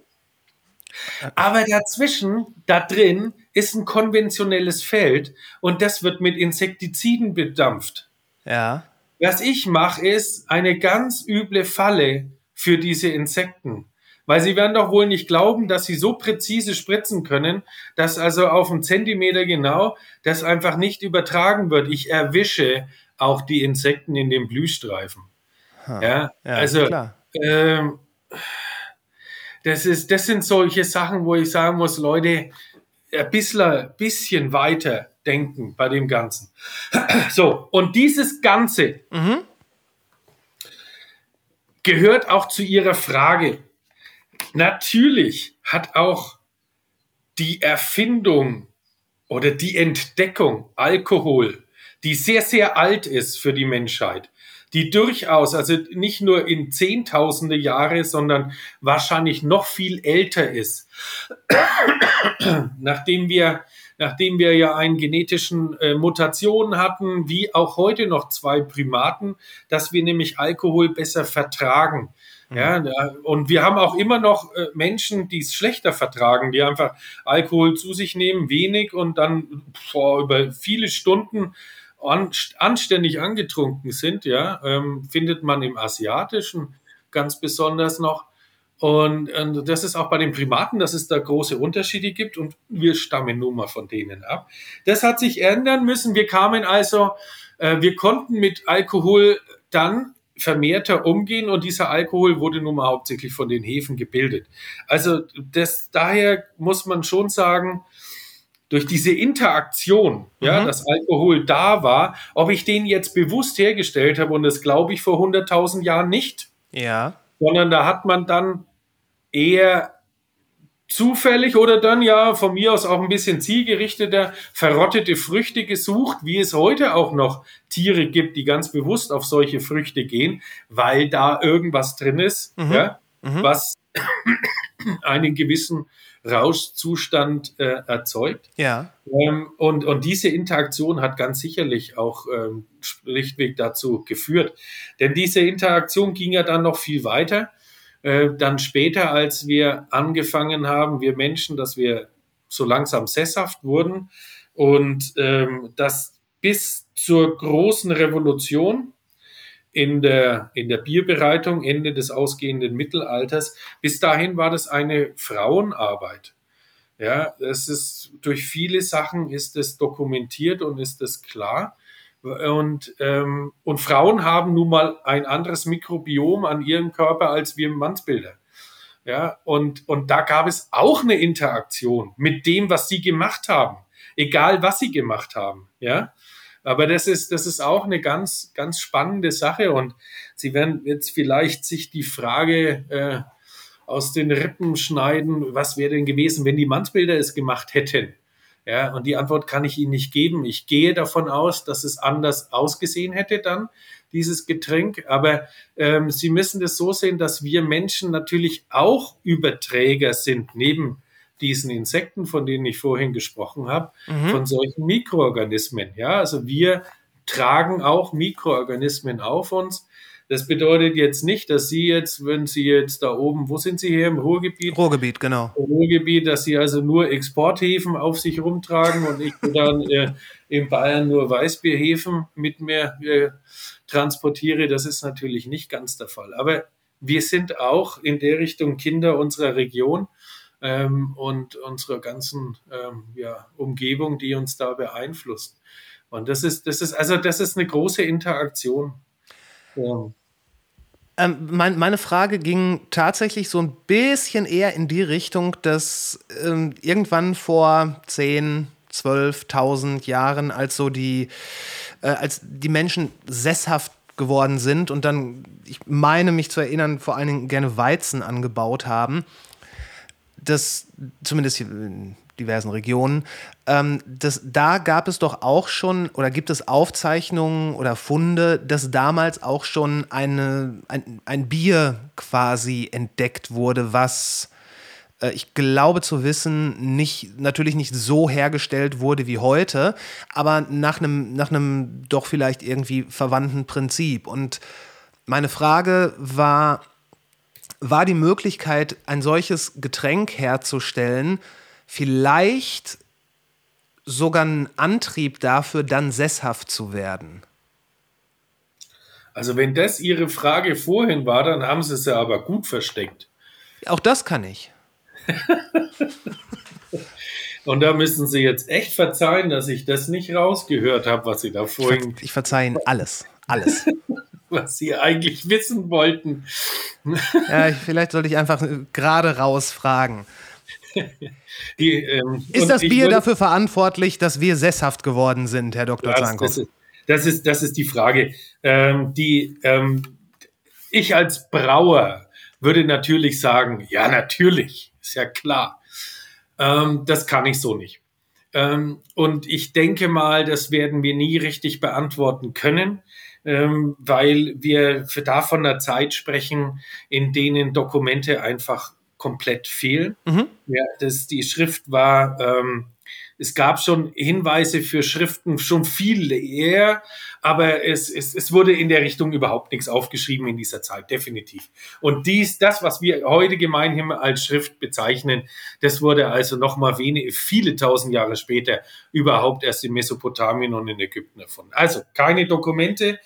Aber dazwischen, da drin, ist ein konventionelles Feld und das wird mit Insektiziden bedampft. Ja. Was ich mache, ist eine ganz üble Falle für diese Insekten. Weil sie werden doch wohl nicht glauben, dass sie so präzise spritzen können, dass also auf einen Zentimeter genau das einfach nicht übertragen wird. Ich erwische auch die Insekten in den Blühstreifen. Ha. Ja, ja, also ähm, das, ist, das sind solche Sachen, wo ich sagen muss, Leute, ein bisschen, bisschen weiter denken bei dem Ganzen. So, und dieses Ganze mhm. gehört auch zu Ihrer Frage. Natürlich hat auch die Erfindung oder die Entdeckung Alkohol, die sehr, sehr alt ist für die Menschheit, die durchaus, also nicht nur in Zehntausende Jahre, sondern wahrscheinlich noch viel älter ist. Nachdem wir nachdem wir ja einen genetischen äh, Mutation hatten, wie auch heute noch zwei Primaten, dass wir nämlich Alkohol besser vertragen. Ja, mhm. und wir haben auch immer noch äh, Menschen, die es schlechter vertragen, die einfach Alkohol zu sich nehmen, wenig und dann vor über viele Stunden an, anständig angetrunken sind. Ja, ähm, findet man im Asiatischen ganz besonders noch. Und, und, das ist auch bei den Primaten, dass es da große Unterschiede gibt und wir stammen nun mal von denen ab. Das hat sich ändern müssen. Wir kamen also, äh, wir konnten mit Alkohol dann vermehrter umgehen und dieser Alkohol wurde nun mal hauptsächlich von den Hefen gebildet. Also das, daher muss man schon sagen, durch diese Interaktion, mhm. ja, dass Alkohol da war, ob ich den jetzt bewusst hergestellt habe und das glaube ich vor 100.000 Jahren nicht. Ja. Sondern da hat man dann eher zufällig oder dann ja von mir aus auch ein bisschen zielgerichteter verrottete Früchte gesucht, wie es heute auch noch Tiere gibt, die ganz bewusst auf solche Früchte gehen, weil da irgendwas drin ist, mhm. Ja, mhm. was einen gewissen Rauschzustand äh, erzeugt. Ja. Ähm, und, und diese Interaktion hat ganz sicherlich auch ähm, schlichtweg dazu geführt. Denn diese Interaktion ging ja dann noch viel weiter. Äh, dann später, als wir angefangen haben, wir Menschen, dass wir so langsam sesshaft wurden und ähm, das bis zur großen Revolution in der, in der Bierbereitung, Ende des ausgehenden Mittelalters, bis dahin war das eine Frauenarbeit. Ja, das ist durch viele Sachen ist es dokumentiert und ist es klar. Und, ähm, und Frauen haben nun mal ein anderes Mikrobiom an ihrem Körper als wir Mannsbilder. Ja, und, und da gab es auch eine Interaktion mit dem, was sie gemacht haben, egal was sie gemacht haben. Ja, aber das ist, das ist auch eine ganz, ganz spannende Sache und Sie werden jetzt vielleicht sich die Frage äh, aus den Rippen schneiden, was wäre denn gewesen, wenn die Mannsbilder es gemacht hätten? Ja, und die Antwort kann ich Ihnen nicht geben. Ich gehe davon aus, dass es anders ausgesehen hätte dann, dieses Getränk. Aber ähm, Sie müssen das so sehen, dass wir Menschen natürlich auch Überträger sind, neben diesen Insekten, von denen ich vorhin gesprochen habe, mhm. von solchen Mikroorganismen. Ja, also wir tragen auch Mikroorganismen auf uns. Das bedeutet jetzt nicht, dass Sie jetzt, wenn Sie jetzt da oben, wo sind Sie hier im Ruhrgebiet? Ruhrgebiet, genau. Ruhrgebiet, dass Sie also nur Exporthäfen auf sich rumtragen und ich dann äh, in Bayern nur Weißbierhäfen mit mir äh, transportiere. Das ist natürlich nicht ganz der Fall. Aber wir sind auch in der Richtung Kinder unserer Region ähm, und unserer ganzen ähm, ja, Umgebung, die uns da beeinflusst. Und das ist, das ist, also das ist eine große Interaktion. Ähm, mein, meine Frage ging tatsächlich so ein bisschen eher in die Richtung, dass ähm, irgendwann vor 10, 12.000 Jahren, als so die, äh, als die Menschen sesshaft geworden sind und dann, ich meine mich zu erinnern, vor allen Dingen gerne Weizen angebaut haben, dass zumindest in diversen Regionen, ähm, das, da gab es doch auch schon oder gibt es Aufzeichnungen oder Funde, dass damals auch schon eine, ein, ein Bier quasi entdeckt wurde, was äh, ich glaube zu wissen, nicht, natürlich nicht so hergestellt wurde wie heute, aber nach einem, nach einem doch vielleicht irgendwie verwandten Prinzip. Und meine Frage war, war die Möglichkeit, ein solches Getränk herzustellen, vielleicht sogar ein Antrieb dafür, dann sesshaft zu werden? Also wenn das Ihre Frage vorhin war, dann haben Sie es ja aber gut versteckt. Auch das kann ich. Und da müssen Sie jetzt echt verzeihen, dass ich das nicht rausgehört habe, was Sie da vorhin. Ich, verzeihe Ihnen alles. Alles. was Sie eigentlich wissen wollten. ja, vielleicht sollte ich einfach gerade raus fragen. Die, ähm, ist das Bier dafür verantwortlich, dass wir sesshaft geworden sind, Herr Dr. Das, Zanko? Das ist, das, ist, das ist die Frage. Ähm, die, ähm, ich als Brauer würde natürlich sagen, ja, natürlich, ist ja klar. Ähm, das kann ich so nicht. Ähm, und ich denke mal, das werden wir nie richtig beantworten können, ähm, weil wir für da von einer Zeit sprechen, in denen Dokumente einfach komplett fehlen. Mhm. Ja, das, die Schrift war, ähm, es gab schon Hinweise für Schriften schon viel eher, aber es, es, es wurde in der Richtung überhaupt nichts aufgeschrieben in dieser Zeit, definitiv. Und dies, das, was wir heute gemeinhin als Schrift bezeichnen, das wurde also nochmal wenige, viele tausend Jahre später überhaupt erst in Mesopotamien und in Ägypten erfunden. Also keine Dokumente,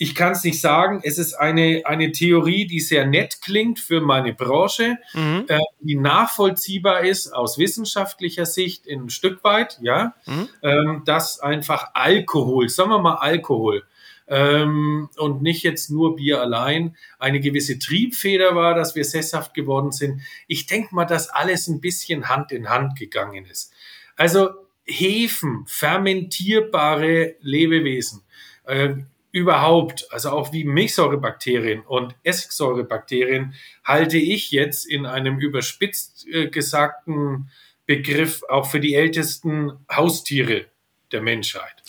ich kann es nicht sagen. Es ist eine, eine Theorie, die sehr nett klingt für meine Branche, mhm. äh, die nachvollziehbar ist aus wissenschaftlicher Sicht in ein Stück weit, ja, mhm. ähm, dass einfach Alkohol, sagen wir mal Alkohol, ähm, und nicht jetzt nur Bier allein, eine gewisse Triebfeder war, dass wir sesshaft geworden sind. Ich denke mal, dass alles ein bisschen Hand in Hand gegangen ist. Also Hefen, fermentierbare Lebewesen, äh, überhaupt, also auch wie Milchsäurebakterien und Essigsäurebakterien, halte ich jetzt in einem überspitzt äh, gesagten Begriff auch für die ältesten Haustiere der Menschheit.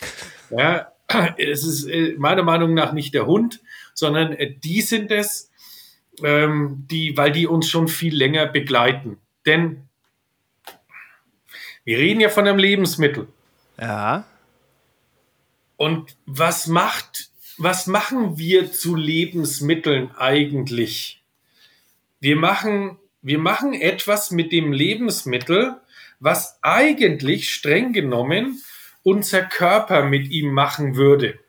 Ja, es ist äh, meiner Meinung nach nicht der Hund, sondern äh, die sind es, ähm, die, weil die uns schon viel länger begleiten. Denn wir reden ja von einem Lebensmittel. Ja. Und was macht was machen wir zu Lebensmitteln eigentlich? Wir machen, wir machen etwas mit dem Lebensmittel, was eigentlich streng genommen unser Körper mit ihm machen würde.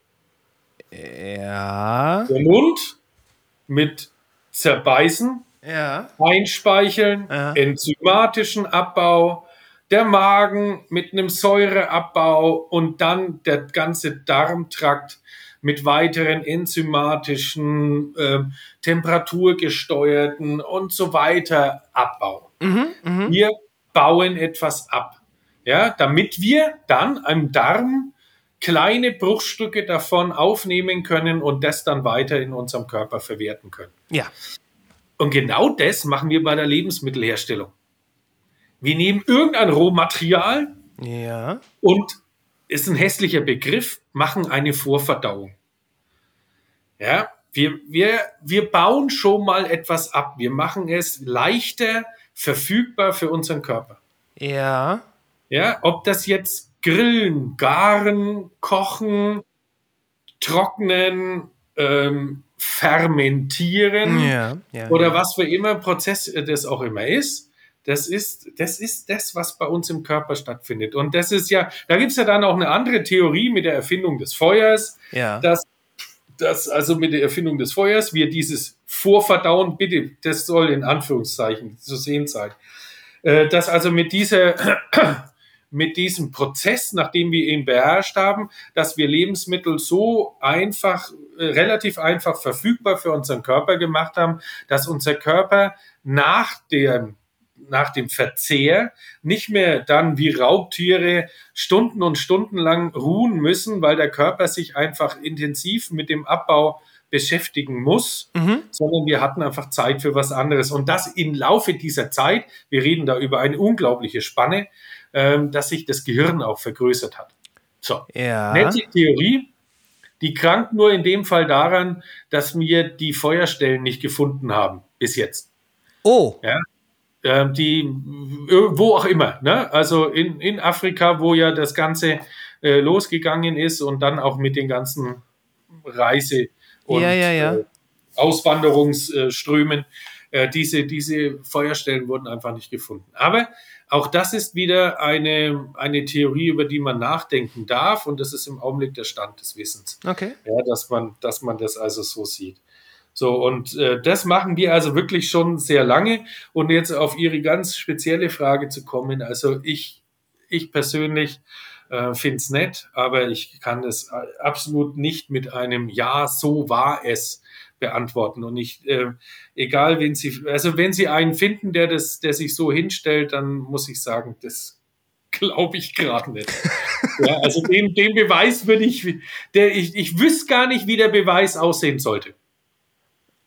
Ja. Der Mund mit Zerbeißen, ja. Einspeicheln, ja. enzymatischen Abbau, der Magen mit einem Säureabbau und dann der ganze Darmtrakt mit weiteren enzymatischen, äh, temperaturgesteuerten und so weiter abbauen. Mhm, mh. Wir bauen etwas ab, ja, damit wir dann im Darm kleine Bruchstücke davon aufnehmen können und das dann weiter in unserem Körper verwerten können. Ja. Und genau das machen wir bei der Lebensmittelherstellung. Wir nehmen irgendein Rohmaterial ja. und ist ein hässlicher Begriff, machen eine Vorverdauung. Ja, wir, wir, wir bauen schon mal etwas ab. Wir machen es leichter verfügbar für unseren Körper. Ja. Ja, ob das jetzt grillen, garen, kochen, trocknen, ähm, fermentieren Ja, ja, oder ja. was für immer Prozess das auch immer ist. Das ist, das ist das, was bei uns im Körper stattfindet. Und das ist ja, da gibt es ja dann auch eine andere Theorie mit der Erfindung des Feuers, Ja. dass, dass also mit der Erfindung des Feuers wir dieses Vorverdauen, bitte, das soll in Anführungszeichen zu sehen sein, äh, dass also mit dieser mit diesem Prozess, nachdem wir ihn beherrscht haben, dass wir Lebensmittel so einfach, äh, relativ einfach verfügbar für unseren Körper gemacht haben, dass unser Körper nach dem nach dem Verzehr nicht mehr dann wie Raubtiere Stunden und Stunden lang ruhen müssen, weil der Körper sich einfach intensiv mit dem Abbau beschäftigen muss, sondern wir hatten einfach Zeit für was anderes. Und das im Laufe dieser Zeit, wir reden da über eine unglaubliche Spanne, ähm, dass sich das Gehirn auch vergrößert hat. So, Ja. nette Theorie, die krankt nur in dem Fall daran, dass wir die Feuerstellen nicht gefunden haben bis jetzt. Oh, Ähm, die, äh, wo auch immer, ne? also in, in Afrika, wo ja das Ganze äh, losgegangen ist und dann auch mit den ganzen Reise- und Ja, ja, ja. Äh, Auswanderungsströmen, äh, diese, diese Feuerstellen wurden einfach nicht gefunden. Aber auch das ist wieder eine, eine Theorie, über die man nachdenken darf und das ist im Augenblick der Stand des Wissens okay. ja, dass man, dass man das also so sieht. So, und äh, das machen wir also wirklich schon sehr lange. Und jetzt auf Ihre ganz spezielle Frage zu kommen, also ich, ich persönlich äh, finde es nett, aber ich kann es äh, absolut nicht mit einem Ja, so war es beantworten. Und ich, äh, egal wen Sie, also wenn Sie einen finden, der das, der sich so hinstellt, dann muss ich sagen, das glaube ich gerade nicht. ja, also den, den Beweis würde ich, der, ich, ich wüsste gar nicht, wie der Beweis aussehen sollte.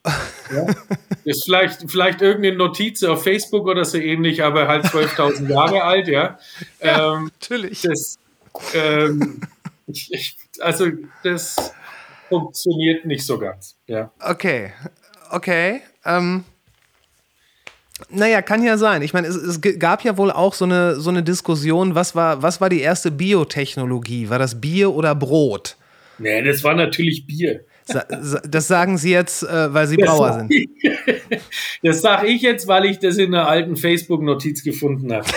Ja? Das ist vielleicht, vielleicht irgendeine Notiz auf Facebook oder so ähnlich, aber halt 12.000 Jahre alt, ja. ähm, Natürlich. das, ähm, ich, also das funktioniert nicht so ganz. Ja. Okay, okay. Ähm, naja, kann ja sein. Ich meine, es, es gab ja wohl auch so eine, so eine Diskussion, was war, was war die erste Biotechnologie? War das Bier oder Brot? Nee, das war natürlich Bier. Das sagen Sie jetzt, äh, weil Sie Brauer sind. Das sage ich jetzt, weil ich das in einer alten Facebook-Notiz gefunden habe.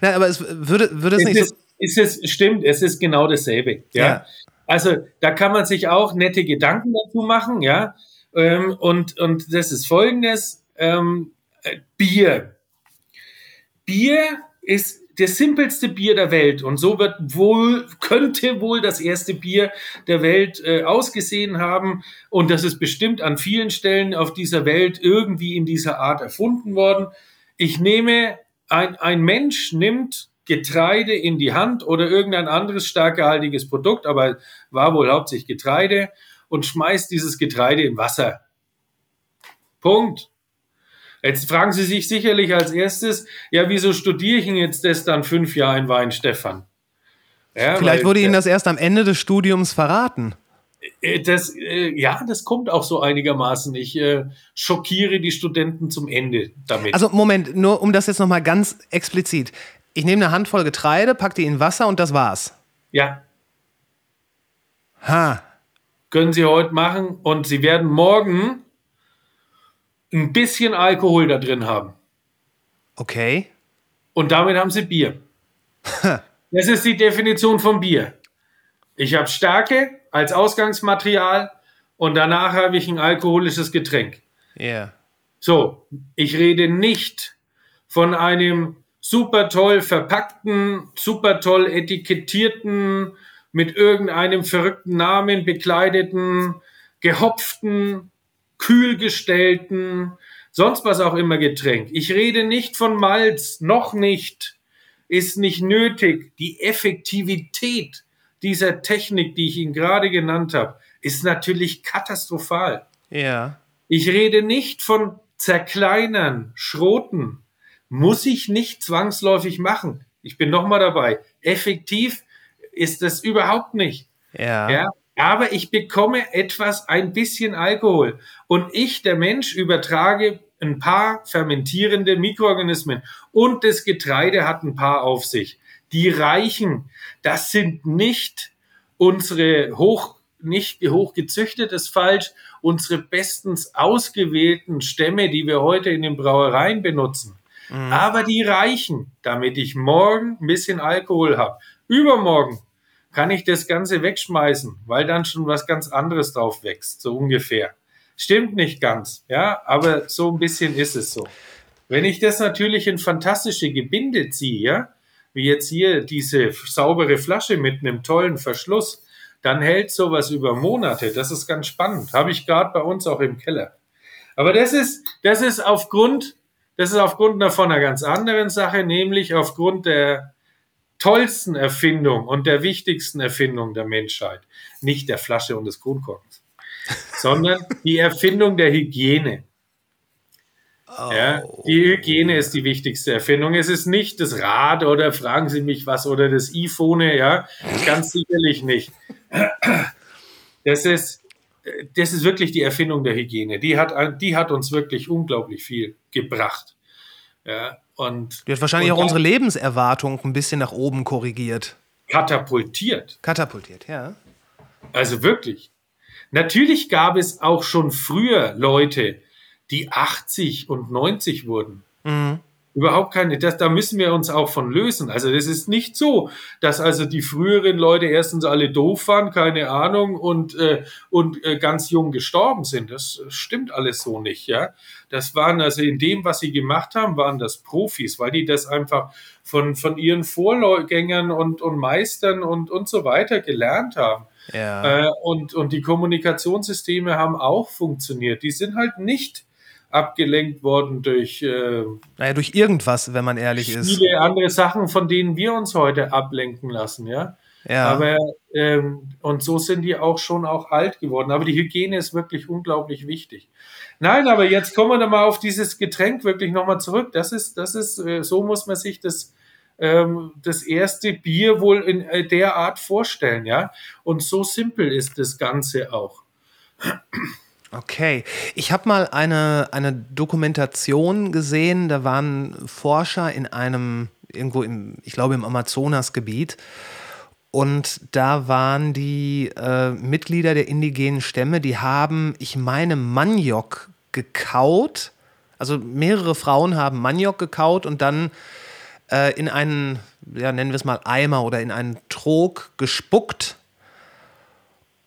Nein, aber es würde, würde es Es nicht ist, so. ist es, stimmt, es ist genau dasselbe. Ja? Ja. Also da kann man sich auch nette Gedanken dazu machen, ja. Ähm, und, und das ist folgendes: ähm, äh, Bier. Bier ist das simpelste Bier der Welt und so wird wohl, könnte wohl das erste Bier der Welt äh, ausgesehen haben und das ist bestimmt an vielen Stellen auf dieser Welt irgendwie in dieser Art erfunden worden. Ich nehme, ein, ein Mensch nimmt Getreide in die Hand oder irgendein anderes stärkehaltiges Produkt, aber war wohl hauptsächlich Getreide und schmeißt dieses Getreide in Wasser. Punkt. Jetzt fragen Sie sich sicherlich als erstes, ja, wieso studiere ich denn jetzt das dann fünf Jahre in Weinstefan? Ja, Vielleicht weil- wurde Ihnen das erst am Ende des Studiums verraten. Äh, Das, äh, ja, das kommt auch so einigermaßen. Ich äh, schockiere die Studenten zum Ende damit. Also Moment, nur um das jetzt nochmal ganz explizit. Ich nehme eine Handvoll Getreide, pack die in Wasser und das war's. ja, Ha. können Sie heute machen und Sie werden morgen ein bisschen Alkohol da drin haben. Okay. Und damit haben Sie Bier. Das ist die Definition von Bier. Ich habe Stärke als Ausgangsmaterial und danach habe ich ein alkoholisches Getränk. Ja. So, ich rede nicht von einem super toll verpackten, super toll etikettierten, mit irgendeinem verrückten Namen bekleideten, gehopften, kühlgestellten, sonst was auch immer Getränk. Ich rede nicht von Malz, noch nicht, ist nicht nötig. Die Effektivität dieser Technik, die ich Ihnen gerade genannt habe, ist natürlich katastrophal. Ja. Ich rede nicht von zerkleinern, schroten. Muss ich nicht zwangsläufig machen. Ich bin nochmal dabei. Effektiv ist das überhaupt nicht. Ja. Ja, aber ich bekomme etwas, ein bisschen Alkohol. Und ich, der Mensch, übertrage ein paar fermentierende Mikroorganismen. Und das Getreide hat ein paar auf sich. Die reichen. Das sind nicht unsere nicht hoch gezüchtet ist falsch. Unsere bestens ausgewählten Stämme, die wir heute in den Brauereien benutzen, aber die reichen, damit ich morgen ein bisschen Alkohol habe. Übermorgen kann ich das Ganze wegschmeißen, weil dann schon was ganz anderes drauf wächst, so ungefähr. Stimmt nicht ganz, ja, aber so ein bisschen ist es so. Wenn ich das natürlich in fantastische Gebinde ziehe, ja, wie jetzt hier diese saubere Flasche mit einem tollen Verschluss, dann hält sowas über Monate. Das ist ganz spannend. Habe ich gerade bei uns auch im Keller. Aber das ist, das ist aufgrund, das ist aufgrund von einer ganz anderen Sache, nämlich aufgrund der tollsten Erfindung und der wichtigsten Erfindung der Menschheit. Nicht der Flasche und des Kronkorkens, sondern die Erfindung der Hygiene. Ja, die Hygiene ist die wichtigste Erfindung. Es ist nicht das Rad oder fragen Sie mich was oder das iPhone, ja, ganz sicherlich nicht. Das ist, das ist wirklich die Erfindung der Hygiene. Die hat, die hat uns wirklich unglaublich viel gebracht. Ja, und, Die hat wahrscheinlich auch unsere Lebenserwartung ein bisschen nach oben korrigiert. katapultiert. Katapultiert, ja. Also wirklich. Natürlich gab es auch schon früher Leute, die 80 und 90 wurden. Überhaupt keine, das, da müssen wir uns auch von lösen. Also das ist nicht so, dass also die früheren Leute erstens alle doof waren, keine Ahnung, und, äh, und äh, ganz jung gestorben sind. Das stimmt alles so nicht, ja. Das waren also in dem, was sie gemacht haben, waren das Profis, weil die das einfach von, von ihren Vorgängern und, und Meistern und, und so weiter gelernt haben. Ja. Äh, und, und die Kommunikationssysteme haben auch funktioniert. Die sind halt nicht abgelenkt worden durch äh, Naja, durch irgendwas, wenn man ehrlich ist. viele andere Sachen, von denen wir uns heute ablenken lassen, ja. Ja. Aber ähm, und so sind die auch schon auch alt geworden. Aber die Hygiene ist wirklich unglaublich wichtig. Nein, aber jetzt kommen wir da mal auf dieses Getränk wirklich nochmal zurück. Das ist, das ist, äh, so muss man sich das, ähm, das erste Bier wohl in äh, der Art vorstellen, ja. Und so simpel ist das Ganze auch. Okay. Ich habe mal eine, eine Dokumentation gesehen, da waren Forscher in einem, irgendwo im, ich glaube im Amazonasgebiet. Und da waren die äh, Mitglieder der indigenen Stämme, die haben, ich meine, Maniok gekaut. Also mehrere Frauen haben Maniok gekaut und dann äh, in einen, ja, nennen wir es mal Eimer oder in einen Trog gespuckt.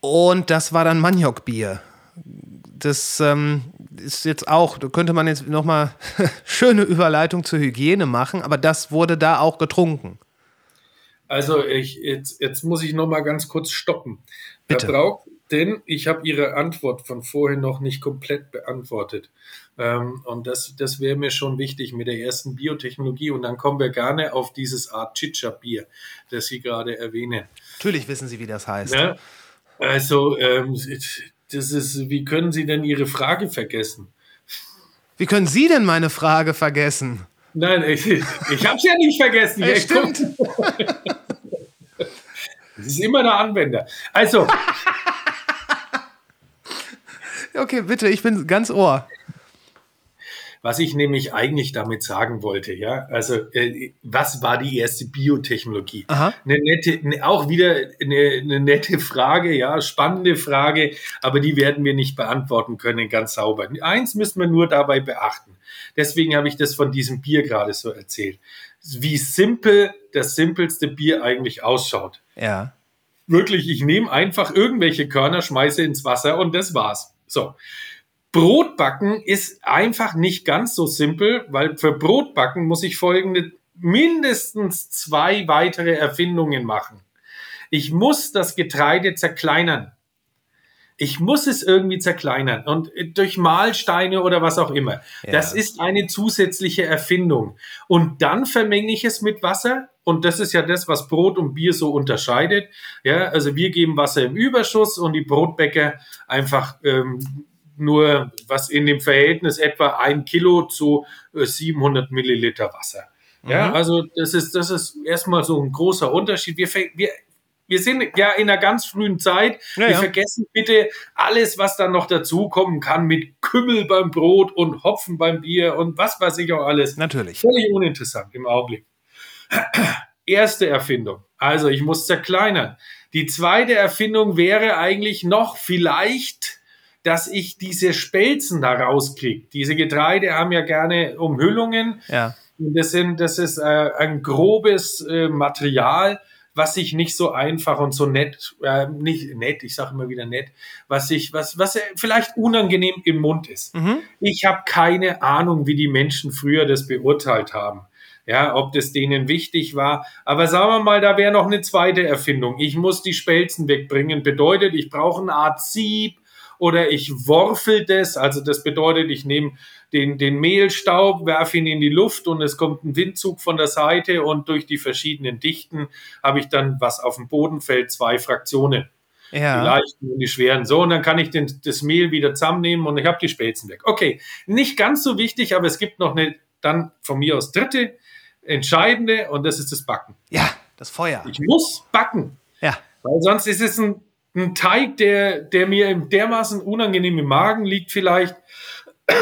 Und das war dann Maniokbier das ähm, ist jetzt auch, da könnte man jetzt nochmal schöne Überleitung zur Hygiene machen, aber das wurde da auch getrunken. Also ich, jetzt, jetzt muss ich noch mal ganz kurz stoppen. Bitte. Herr Brauk, denn ich habe Ihre Antwort von vorhin noch nicht komplett beantwortet. Ähm, und das, das wäre mir schon wichtig mit der ersten Biotechnologie. Und dann kommen wir gerne auf dieses Art Chicha-Bier, das Sie gerade erwähnen. Natürlich wissen Sie, wie das heißt. Ne? Also, ähm, das ist, wie können Sie denn Ihre Frage vergessen? Wie können Sie denn meine Frage vergessen? Nein, ich, ich habe es ja nicht vergessen. Ja, stimmt. Das ist immer der Anwender. Also, Okay, bitte, ich bin ganz Ohr. Was ich nämlich eigentlich damit sagen wollte, ja, also äh, was war die erste Biotechnologie? Aha. Eine nette, ne, auch wieder eine, eine nette Frage, ja, spannende Frage, aber die werden wir nicht beantworten können ganz sauber. Eins müssen wir nur dabei beachten. Deswegen habe ich das von diesem Bier gerade so erzählt. Wie simpel das simpelste Bier eigentlich ausschaut. Ja. Wirklich, ich nehme einfach irgendwelche Körner, schmeiße ins Wasser und das war's. So. Brotbacken ist einfach nicht ganz so simpel, weil für Brotbacken muss ich folgende mindestens zwei weitere Erfindungen machen. Ich muss das Getreide zerkleinern. Ich muss es irgendwie zerkleinern und durch Mahlsteine oder was auch immer. Ja. Das ist eine zusätzliche Erfindung. Und dann vermenge ich es mit Wasser. Und das ist ja das, was Brot und Bier so unterscheidet. Ja, also wir geben Wasser im Überschuss und die Brotbäcker einfach ähm, nur was in dem Verhältnis etwa ein Kilo zu äh, 700 Milliliter Wasser. Ja, also das ist, das ist erstmal so ein großer Unterschied. Wir, wir, wir sind ja in einer ganz frühen Zeit. Ja, wir ja. vergessen bitte alles, was dann noch dazukommen kann mit Kümmel beim Brot und Hopfen beim Bier und was weiß ich auch alles. Natürlich. Völlig uninteressant im Augenblick. erste Erfindung. Also ich muss zerkleinern. Die zweite Erfindung wäre eigentlich noch vielleicht, dass ich diese Spelzen da rauskriege. Diese Getreide haben ja gerne Umhüllungen. Ja. Das, sind, das ist äh, ein grobes äh, Material, was sich nicht so einfach und so nett, äh, nicht nett, ich sage immer wieder nett, was sich, was, was vielleicht unangenehm im Mund ist. Mhm. Ich habe keine Ahnung, wie die Menschen früher das beurteilt haben. Ja, ob das denen wichtig war. Aber sagen wir mal, da wäre noch eine zweite Erfindung. Ich muss die Spelzen wegbringen. Bedeutet, ich brauche eine Art Sieb oder ich worfel das. Also das bedeutet, ich nehme den, den Mehlstaub, werfe ihn in die Luft und es kommt ein Windzug von der Seite und durch die verschiedenen Dichten habe ich dann, was auf dem Boden fällt, zwei Fraktionen. Ja. Die leichten und die schweren. So, und dann kann ich den, das Mehl wieder zusammennehmen und ich habe die Spelzen weg. Okay, nicht ganz so wichtig, aber es gibt noch eine, dann von mir aus dritte, entscheidende und das ist das Backen. Ja, das Feuer. Ich muss backen, Ja. weil sonst ist es ein, ein Teig, der, der mir im dermaßen unangenehm im Magen liegt vielleicht.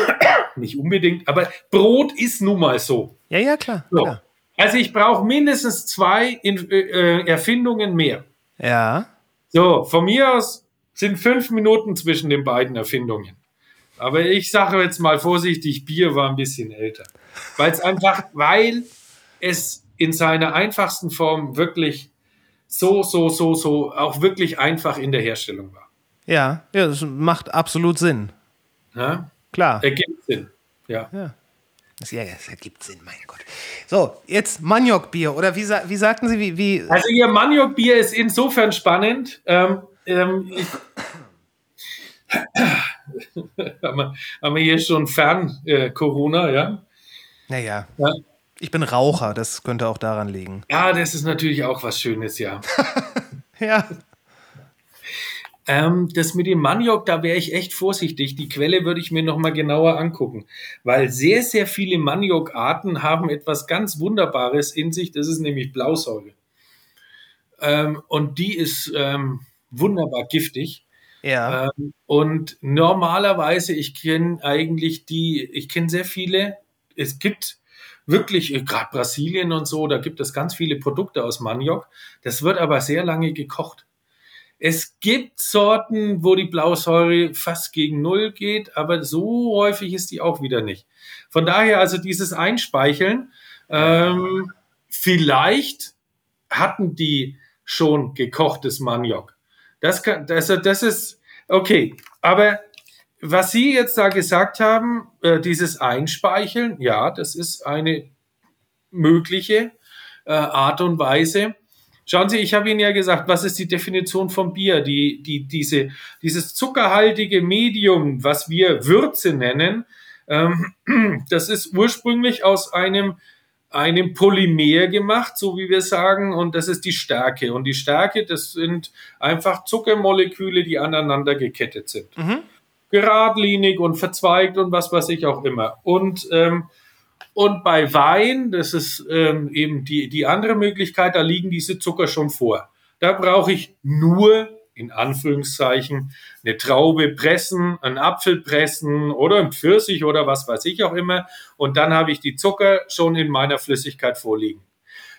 Nicht unbedingt, aber Brot ist nun mal so. Ja, ja, klar. so. klar. Also ich brauche mindestens zwei in, äh, Erfindungen mehr. Ja. So, von mir aus sind fünf Minuten zwischen den beiden Erfindungen. Aber ich sage jetzt mal vorsichtig, Bier war ein bisschen älter. Weil es einfach, weil es in seiner einfachsten Form wirklich so, so, so, so auch wirklich einfach in der Herstellung war. Ja, ja, das macht absolut Sinn. Ja? Klar. Ergibt Sinn. Ja. Das, ja, das ergibt Sinn, mein Gott. So, jetzt Maniokbier. Oder wie, wie sagten Sie, wie. wie Also Ihr Maniokbier ist insofern spannend. Ähm, ähm, ich, haben, wir, haben wir hier schon fern äh, ja? naja, ja? Ich bin Raucher, das könnte auch daran liegen. Ja, das ist natürlich auch was Schönes, ja. Ja. Ähm, das mit dem Maniok, da wäre ich echt vorsichtig. Die Quelle würde ich mir nochmal genauer angucken, weil sehr, sehr viele Maniokarten haben etwas ganz Wunderbares in sich. Das ist nämlich Blausäure. Ähm, und die ist ähm, wunderbar giftig. Ja. Ähm, und normalerweise, ich kenne eigentlich die, ich kenne sehr viele, es gibt wirklich, gerade Brasilien und so, da gibt es ganz viele Produkte aus Maniok. Das wird aber sehr lange gekocht. Es gibt Sorten, wo die Blausäure fast gegen Null geht, aber so häufig ist die auch wieder nicht. Von daher also dieses Einspeicheln, ähm, vielleicht hatten die schon gekochtes Maniok. Das, kann, das, das ist okay. Aber was Sie jetzt da gesagt haben, äh, dieses Einspeicheln, ja, das ist eine mögliche äh, Art und Weise. Schauen Sie, ich habe Ihnen ja gesagt, was ist die Definition von Bier? Die, die, diese, dieses zuckerhaltige Medium, was wir Würze nennen, ähm, das ist ursprünglich aus einem, einem Polymer gemacht, so wie wir sagen, und das ist die Stärke. Und die Stärke, das sind einfach Zuckermoleküle, die aneinander gekettet sind. Mhm. Geradlinig und verzweigt und was weiß ich auch immer. Und ähm, und bei Wein, das ist ähm, eben die, die andere Möglichkeit, da liegen diese Zucker schon vor. Da brauche ich nur, in Anführungszeichen, eine Traube pressen, einen Apfel pressen oder ein Pfirsich oder was weiß ich auch immer. Und dann habe ich die Zucker schon in meiner Flüssigkeit vorliegen.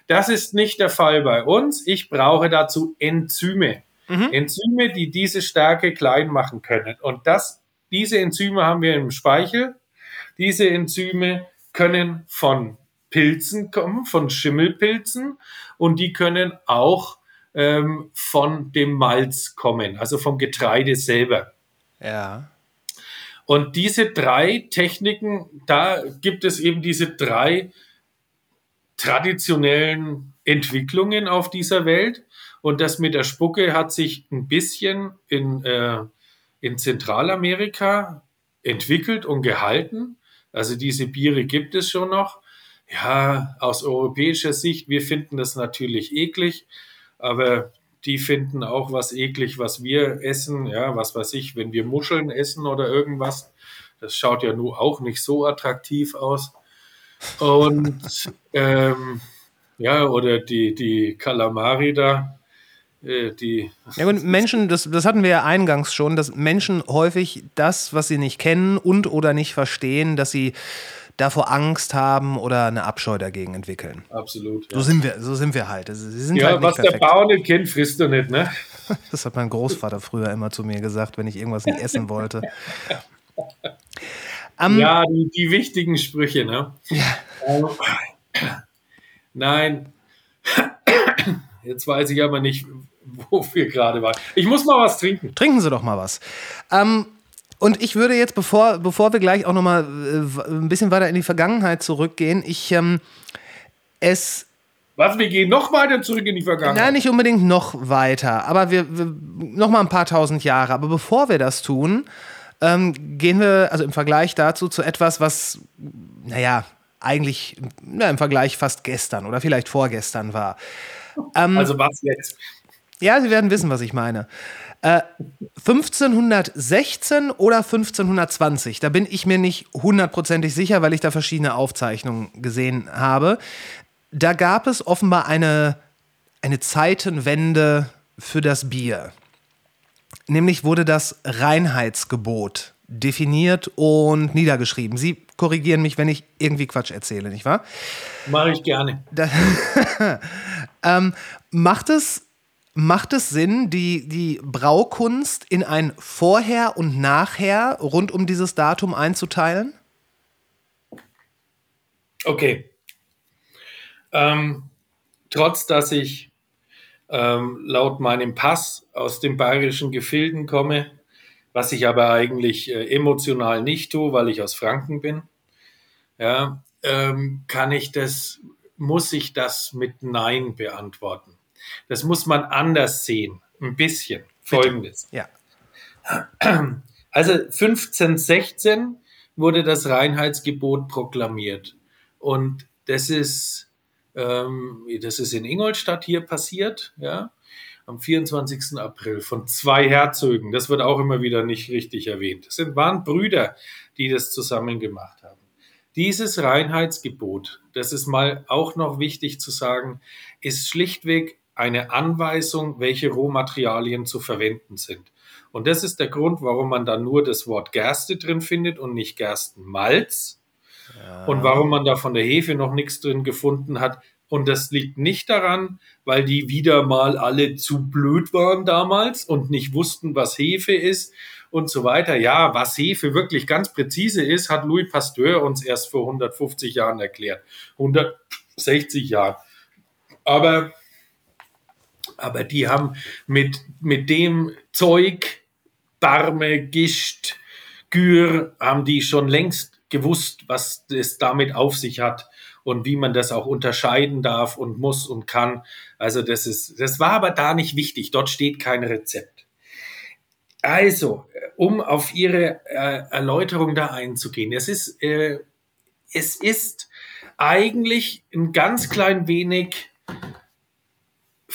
Das ist nicht der Fall bei uns. Ich brauche dazu Enzyme. Mhm. Enzyme, die diese Stärke klein machen können. Und das, diese Enzyme haben wir im Speichel. Diese Enzyme können von Pilzen kommen, von Schimmelpilzen und die können auch ähm, von dem Malz kommen, also vom Getreide selber. Ja. Und diese drei Techniken, da gibt es eben diese drei traditionellen Entwicklungen auf dieser Welt. Und das mit der Spucke hat sich ein bisschen in, äh, in Zentralamerika entwickelt und gehalten. Also diese Biere gibt es schon noch. Ja, aus europäischer Sicht, wir finden das natürlich eklig, aber die finden auch was eklig, was wir essen. Ja, was weiß ich, wenn wir Muscheln essen oder irgendwas. Das schaut ja nur auch nicht so attraktiv aus. Und ähm, ja, oder die, die Kalamari da, die. Ja, und Menschen, das, das hatten wir ja eingangs schon, dass Menschen häufig das, was sie nicht kennen und oder nicht verstehen, dass sie davor Angst haben oder eine Abscheu dagegen entwickeln. Absolut. So sind wir, so sind wir halt. Sie sind Ja, halt was der perfekt. Bauer nicht kennt, frisst er nicht, ne? Das hat mein Großvater früher immer zu mir gesagt, wenn ich irgendwas nicht essen wollte. Ähm, Ja, die, die wichtigen Sprüche, ne? Ähm, Nein. Jetzt weiß ich aber nicht, wo wir gerade waren. Ich muss mal was trinken. Trinken Sie doch mal was. Ähm, und ich würde jetzt, bevor, bevor wir gleich auch noch mal äh, ein bisschen weiter in die Vergangenheit zurückgehen, ich ähm, es Was, wir gehen noch weiter zurück in die Vergangenheit. Nein, nicht unbedingt noch weiter, aber wir, wir noch mal ein paar tausend Jahre. Aber bevor wir das tun, ähm, gehen wir also im Vergleich dazu zu etwas, was, naja, eigentlich na, im Vergleich fast gestern oder vielleicht vorgestern war. Also was jetzt? Ja, Sie werden wissen, was ich meine. Äh, 1516 oder 1520, da bin ich mir nicht hundertprozentig sicher, weil ich da verschiedene Aufzeichnungen gesehen habe. Da gab es offenbar eine, eine Zeitenwende für das Bier. Nämlich wurde das Reinheitsgebot definiert und niedergeschrieben. Sie korrigieren mich, wenn ich irgendwie Quatsch erzähle, nicht wahr? Mache ich gerne. Ähm, macht es, macht es Sinn, die, die Braukunst in ein Vorher und Nachher rund um dieses Datum einzuteilen? Okay. Ähm, trotz dass ich ähm, laut meinem Pass aus den bayerischen Gefilden komme, was ich aber eigentlich äh, emotional nicht tue, weil ich aus Franken bin, ja, ähm, kann ich das, muss ich das mit Nein beantworten. Das muss man anders sehen. Ein bisschen. Folgendes. Ja. Also 1516 wurde das Reinheitsgebot proklamiert. Und das ist, ähm, das ist in Ingolstadt hier passiert, ja, am 24. April von zwei Herzögen. Das wird auch immer wieder nicht richtig erwähnt. Das sind, waren Brüder, die das zusammen gemacht haben. Dieses Reinheitsgebot, das ist mal auch noch wichtig zu sagen, ist schlichtweg eine Anweisung, welche Rohmaterialien zu verwenden sind. Und das ist der Grund, warum man da nur das Wort Gerste drin findet und nicht Gerstenmalz. Und warum man da von der Hefe noch nichts drin gefunden hat. Und das liegt nicht daran, weil die wieder mal alle zu blöd waren damals und nicht wussten, was Hefe ist und so weiter. Ja, was Hefe wirklich ganz präzise ist, hat Louis Pasteur uns erst vor 150 Jahren erklärt. 160 Jahren. Aber, aber die haben mit, mit dem Zeug, Barme, Gischt, Gür, haben die schon längst gewusst, was es damit auf sich hat und wie man das auch unterscheiden darf und muss und kann. Also das ist, das war aber da nicht wichtig. Dort steht kein Rezept. Also, um auf Ihre äh, Erläuterung da einzugehen. Es ist, äh, es ist eigentlich ein ganz klein wenig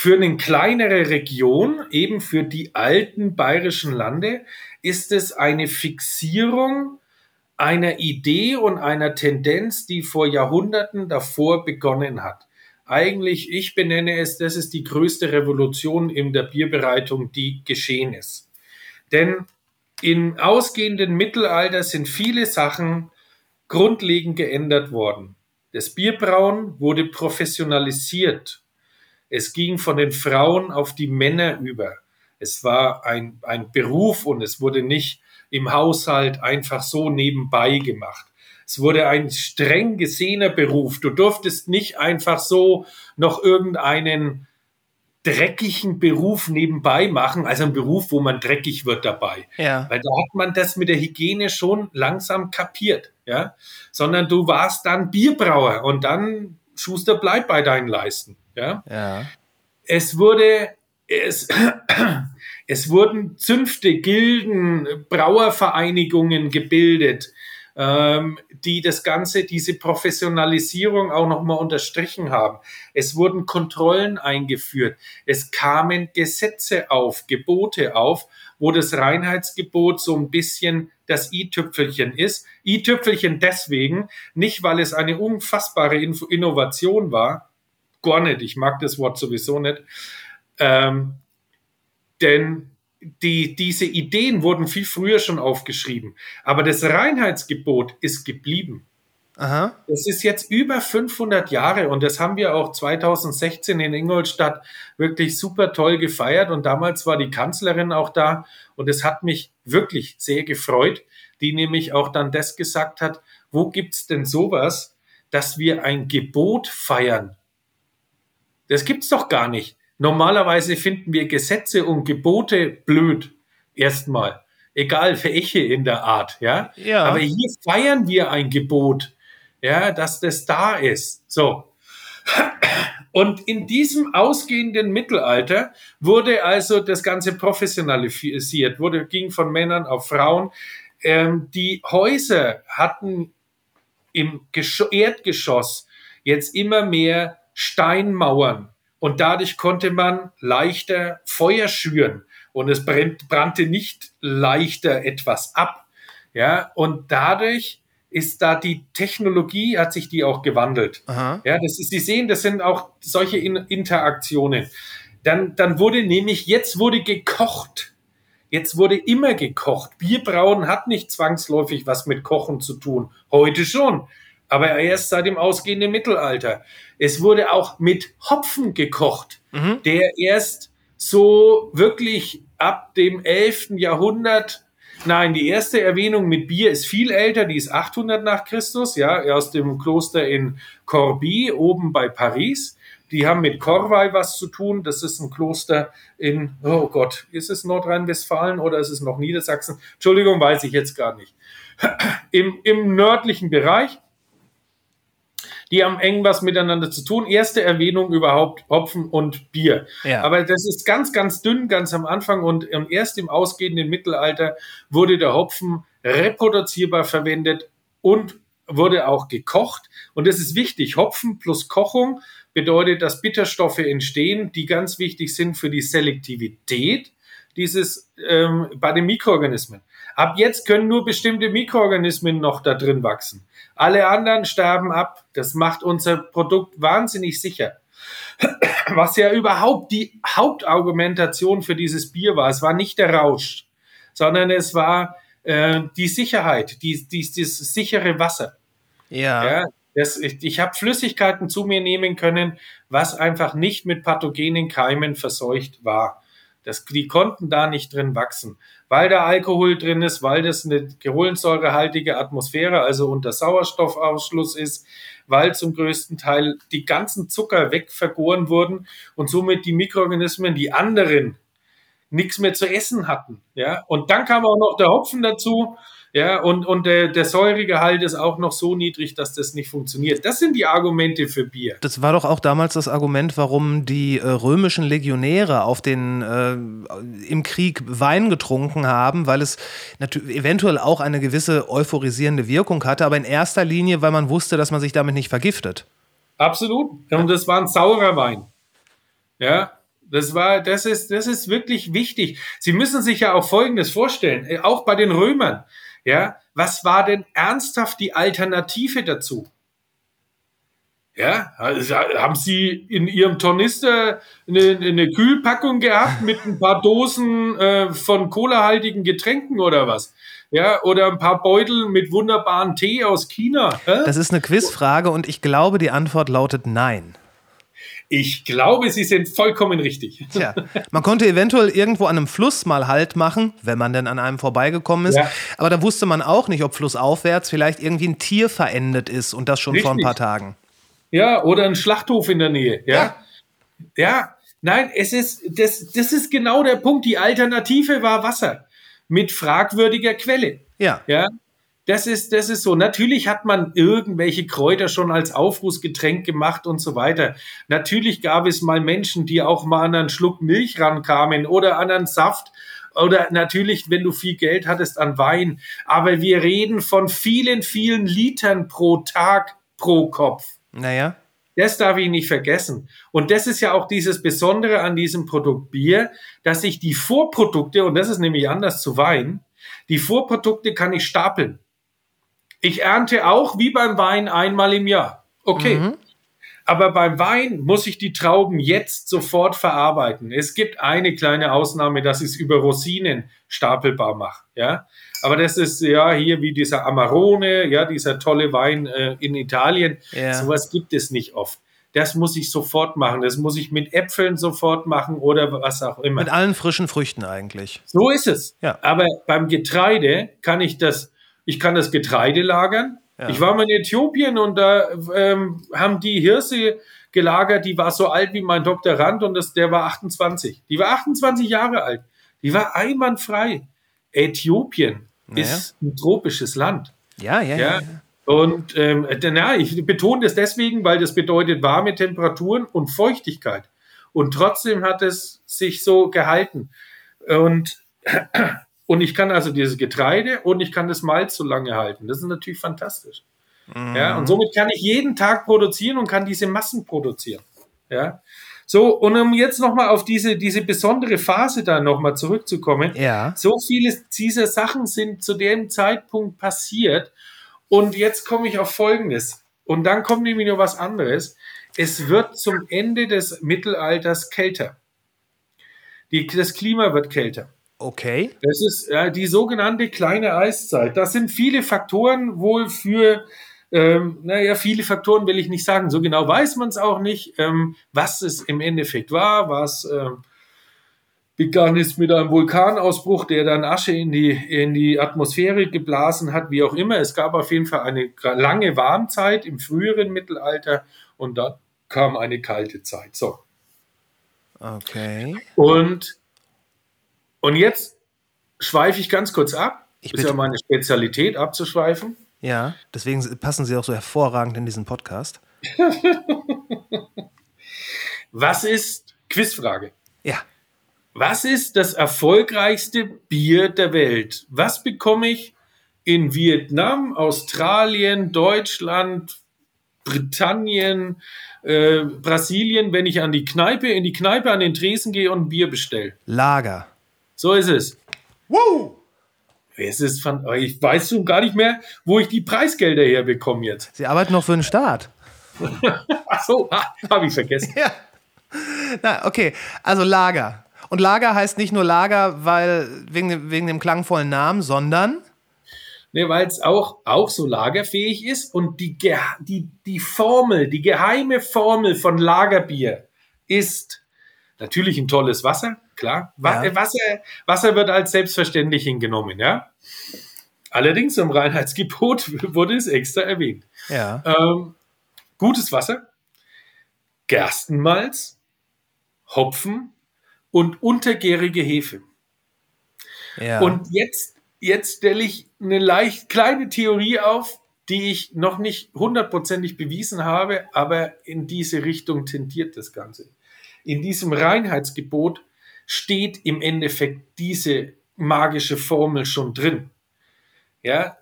für eine kleinere Region, eben für die alten bayerischen Lande, ist es eine Fixierung einer Idee und einer Tendenz, die vor Jahrhunderten davor begonnen hat. Eigentlich, ich benenne es, das ist die größte Revolution in der Bierbereitung, die geschehen ist. Denn im ausgehenden Mittelalter sind viele Sachen grundlegend geändert worden. Das Bierbrauen wurde professionalisiert. Es ging von den Frauen auf die Männer über. Es war ein, ein Beruf und es wurde nicht im Haushalt einfach so nebenbei gemacht. Es wurde ein streng gesehener Beruf. Du durftest nicht einfach so noch irgendeinen dreckigen Beruf nebenbei machen, also ein Beruf, wo man dreckig wird dabei. Ja. Weil da hat man das mit der Hygiene schon langsam kapiert, ja. Sondern du warst dann Bierbrauer und dann Schuster bleibt bei deinen Leisten, ja. Ja. Es wurde, es, es wurden Zünfte, Gilden, Brauervereinigungen gebildet, ähm, die das Ganze, diese Professionalisierung auch nochmal unterstrichen haben. Es wurden Kontrollen eingeführt. Es kamen Gesetze auf, Gebote auf, wo das Reinheitsgebot so ein bisschen das i-Tüpfelchen ist. I-Tüpfelchen deswegen, nicht weil es eine unfassbare Innovation war, gar nicht, ich mag das Wort sowieso nicht, ähm, denn die, diese Ideen wurden viel früher schon aufgeschrieben. Aber das Reinheitsgebot ist geblieben. Aha. Das ist jetzt über 500 Jahre und das haben wir auch 2016 in Ingolstadt wirklich super toll gefeiert und damals war die Kanzlerin auch da und es hat mich wirklich sehr gefreut, die nämlich auch dann das gesagt hat, wo gibt's denn sowas, dass wir ein Gebot feiern? Das gibt's doch gar nicht. Normalerweise finden wir Gesetze und Gebote blöd. Erstmal. Egal für welche in der Art, ja? Ja. Aber hier feiern wir ein Gebot ja, dass das da ist. So. Und in diesem ausgehenden Mittelalter wurde also das Ganze professionalisiert, wurde, ging von Männern auf Frauen. Ähm, die Häuser hatten im Gesch Erdgeschoss jetzt immer mehr Steinmauern und dadurch konnte man leichter Feuer schüren und es brennt, brannte nicht leichter etwas ab. Ja, und dadurch ist da die Technologie, hat sich die auch gewandelt. Aha. Ja, das ist, Sie sehen, das sind auch solche In Interaktionen. Dann, dann wurde nämlich, jetzt wurde gekocht. Jetzt wurde immer gekocht. Bierbrauen hat nicht zwangsläufig was mit Kochen zu tun. Heute schon. Aber erst seit dem ausgehenden Mittelalter. Es wurde auch mit Hopfen gekocht, der erst so wirklich ab dem 11. Jahrhundert Nein, die erste Erwähnung mit Bier ist viel älter, die ist 800 nach Christus, ja, aus dem Kloster in Corbie, oben bei Paris. Die haben mit Corvey was zu tun. Das ist ein Kloster in, oh Gott, ist es Nordrhein-Westfalen oder ist es noch Niedersachsen? Entschuldigung, weiß ich jetzt gar nicht. Im, im nördlichen Bereich. Die haben eng was miteinander zu tun. Erste Erwähnung überhaupt Hopfen und Bier. Ja. Aber das ist ganz, ganz dünn, ganz am Anfang und ähm, erst im ausgehenden Mittelalter wurde der Hopfen reproduzierbar verwendet und wurde auch gekocht. Und das ist wichtig. Hopfen plus Kochung bedeutet, dass Bitterstoffe entstehen, die ganz wichtig sind für die Selektivität dieses ähm, bei den Mikroorganismen. Ab jetzt können nur bestimmte Mikroorganismen noch da drin wachsen. Alle anderen sterben ab. Das macht unser Produkt wahnsinnig sicher. Was ja überhaupt die Hauptargumentation für dieses Bier war. Es war nicht der Rausch, sondern es war äh, die Sicherheit, die, die, das sichere Wasser. Ja. Ja, das, ich ich habe Flüssigkeiten zu mir nehmen können, was einfach nicht mit pathogenen Keimen verseucht war. Das, die konnten da nicht drin wachsen, weil da Alkohol drin ist, weil das eine kohlensäurehaltige Atmosphäre, also unter Sauerstoffausschluss ist, weil zum größten Teil die ganzen Zucker wegvergoren wurden und somit die Mikroorganismen, die anderen, nichts mehr zu essen hatten. Ja, und dann kam auch noch der Hopfen dazu. Ja, und, und der, der Säuregehalt ist auch noch so niedrig, dass das nicht funktioniert. Das sind die Argumente für Bier. Das war doch auch damals das Argument, warum die äh, römischen Legionäre auf den, äh, im Krieg Wein getrunken haben, weil es eventuell auch eine gewisse euphorisierende Wirkung hatte, aber in erster Linie, weil man wusste, dass man sich damit nicht vergiftet. Absolut. Und das war ein saurer Wein. Ja, das war, das ist, das ist wirklich wichtig. Sie müssen sich ja auch Folgendes vorstellen, äh, auch bei den Römern. Ja, was war denn ernsthaft die Alternative dazu? Ja, also haben Sie in Ihrem Tornister eine, eine Kühlpackung gehabt mit ein paar Dosen äh, von cola-haltigen Getränken oder was? Ja, oder ein paar Beutel mit wunderbaren Tee aus China. Hä? Das ist eine Quizfrage und ich glaube, die Antwort lautet nein. Ich glaube, Sie sind vollkommen richtig. Tja, man konnte eventuell irgendwo an einem Fluss mal Halt machen, wenn man denn an einem vorbeigekommen ist. Ja. Aber da wusste man auch nicht, ob flussaufwärts vielleicht irgendwie ein Tier verendet ist und das schon vor ein Richtig. paar Tagen. Ja, oder ein Schlachthof in der Nähe. Ja. Ja, nein, es ist, das, das ist genau der Punkt. Die Alternative war Wasser mit fragwürdiger Quelle. Ja. Ja, das ist, das ist so. Natürlich hat man irgendwelche Kräuter schon als Aufrußgetränk gemacht und so weiter. Natürlich gab es mal Menschen, die auch mal an einen Schluck Milch rankamen oder an einen Saft. Oder natürlich, wenn du viel Geld hattest, an Wein. Aber wir reden von vielen, vielen Litern pro Tag, pro Kopf. Naja. Das darf ich nicht vergessen. Und das ist ja auch dieses Besondere an diesem Produkt Bier, dass ich die Vorprodukte, und das ist nämlich anders zu Wein, die Vorprodukte kann ich stapeln. Ich ernte auch wie beim Wein einmal im Jahr. Okay. Aber beim Wein muss ich die Trauben jetzt sofort verarbeiten. Es gibt eine kleine Ausnahme, dass ich es über Rosinen stapelbar mache. Ja, aber das ist ja hier wie dieser Amarone, ja, dieser tolle Wein äh, in Italien. Ja. Sowas gibt es nicht oft. Das muss ich sofort machen. Das muss ich mit Äpfeln sofort machen oder was auch immer. Mit allen frischen Früchten eigentlich. So ist es. Ja. Aber beim Getreide kann ich das, ich kann das Getreide lagern. Ja. Ich war mal in Äthiopien und da ähm, haben die Hirse gelagert, die war so alt wie mein Doktorand und das, der war 28. Die war 28 Jahre alt. Die war einwandfrei. Äthiopien Naja. ist ein tropisches Land. Ja, ja, ja. Ja. Und ähm, na, ich betone das deswegen, weil das bedeutet warme Temperaturen und Feuchtigkeit. Und trotzdem hat es sich so gehalten. Und, und ich kann also dieses Getreide und ich kann das Malz so lange halten. Das ist natürlich fantastisch. Ja, und somit kann ich jeden Tag produzieren und kann diese Massen produzieren. Ja. So, und um jetzt nochmal auf diese, diese besondere Phase da nochmal zurückzukommen. Ja. So viele dieser Sachen sind zu dem Zeitpunkt passiert. Und jetzt komme ich auf Folgendes. Und dann kommt nämlich noch was anderes. Es wird zum Ende des Mittelalters kälter. Die, das Klima wird kälter. Okay. Das ist äh, die sogenannte kleine Eiszeit. Das sind viele Faktoren wohl für, ähm, naja, viele Faktoren will ich nicht sagen. So genau weiß man es auch nicht, ähm, was es im Endeffekt war, was ähm, begann ist mit einem Vulkanausbruch, der dann Asche in die, in die Atmosphäre geblasen hat, wie auch immer. Es gab auf jeden Fall eine lange Warmzeit im früheren Mittelalter und dann kam eine kalte Zeit. So. Okay. Und, und jetzt schweife ich ganz kurz ab. Ich ist ja meine Spezialität, abzuschweifen. Ja, deswegen passen Sie auch so hervorragend in diesen Podcast. Was ist, Quizfrage, Ja. was ist das erfolgreichste Bier der Welt? Was bekomme ich in Vietnam, Australien, Deutschland, Britannien, äh, Brasilien, wenn ich an die Kneipe, in die Kneipe an den Tresen gehe und ein Bier bestelle? Lager. So ist es. Wow! Es ist von, ich weiß schon gar nicht mehr, wo ich die Preisgelder herbekomme jetzt. Sie arbeiten noch für den Staat. Ach so, habe ich vergessen. Ja. Na, okay. Also Lager. Und Lager heißt nicht nur Lager, weil wegen dem, wegen dem klangvollen Namen, sondern Ne, weil es auch, auch so lagerfähig ist und die, die, die Formel, die geheime Formel von Lagerbier ist natürlich ein tolles Wasser, klar. Ja. Wasser, Wasser wird als selbstverständlich hingenommen, ja. Allerdings im Reinheitsgebot wurde es extra erwähnt. ja. Ähm, gutes Wasser, Gerstenmalz, Hopfen und untergärige Hefe. ja. Und jetzt, jetzt stelle ich eine leicht kleine Theorie auf, die ich noch nicht hundertprozentig bewiesen habe, aber in diese Richtung tendiert das Ganze. In diesem Reinheitsgebot steht im Endeffekt diese magische Formel schon drin. Ja,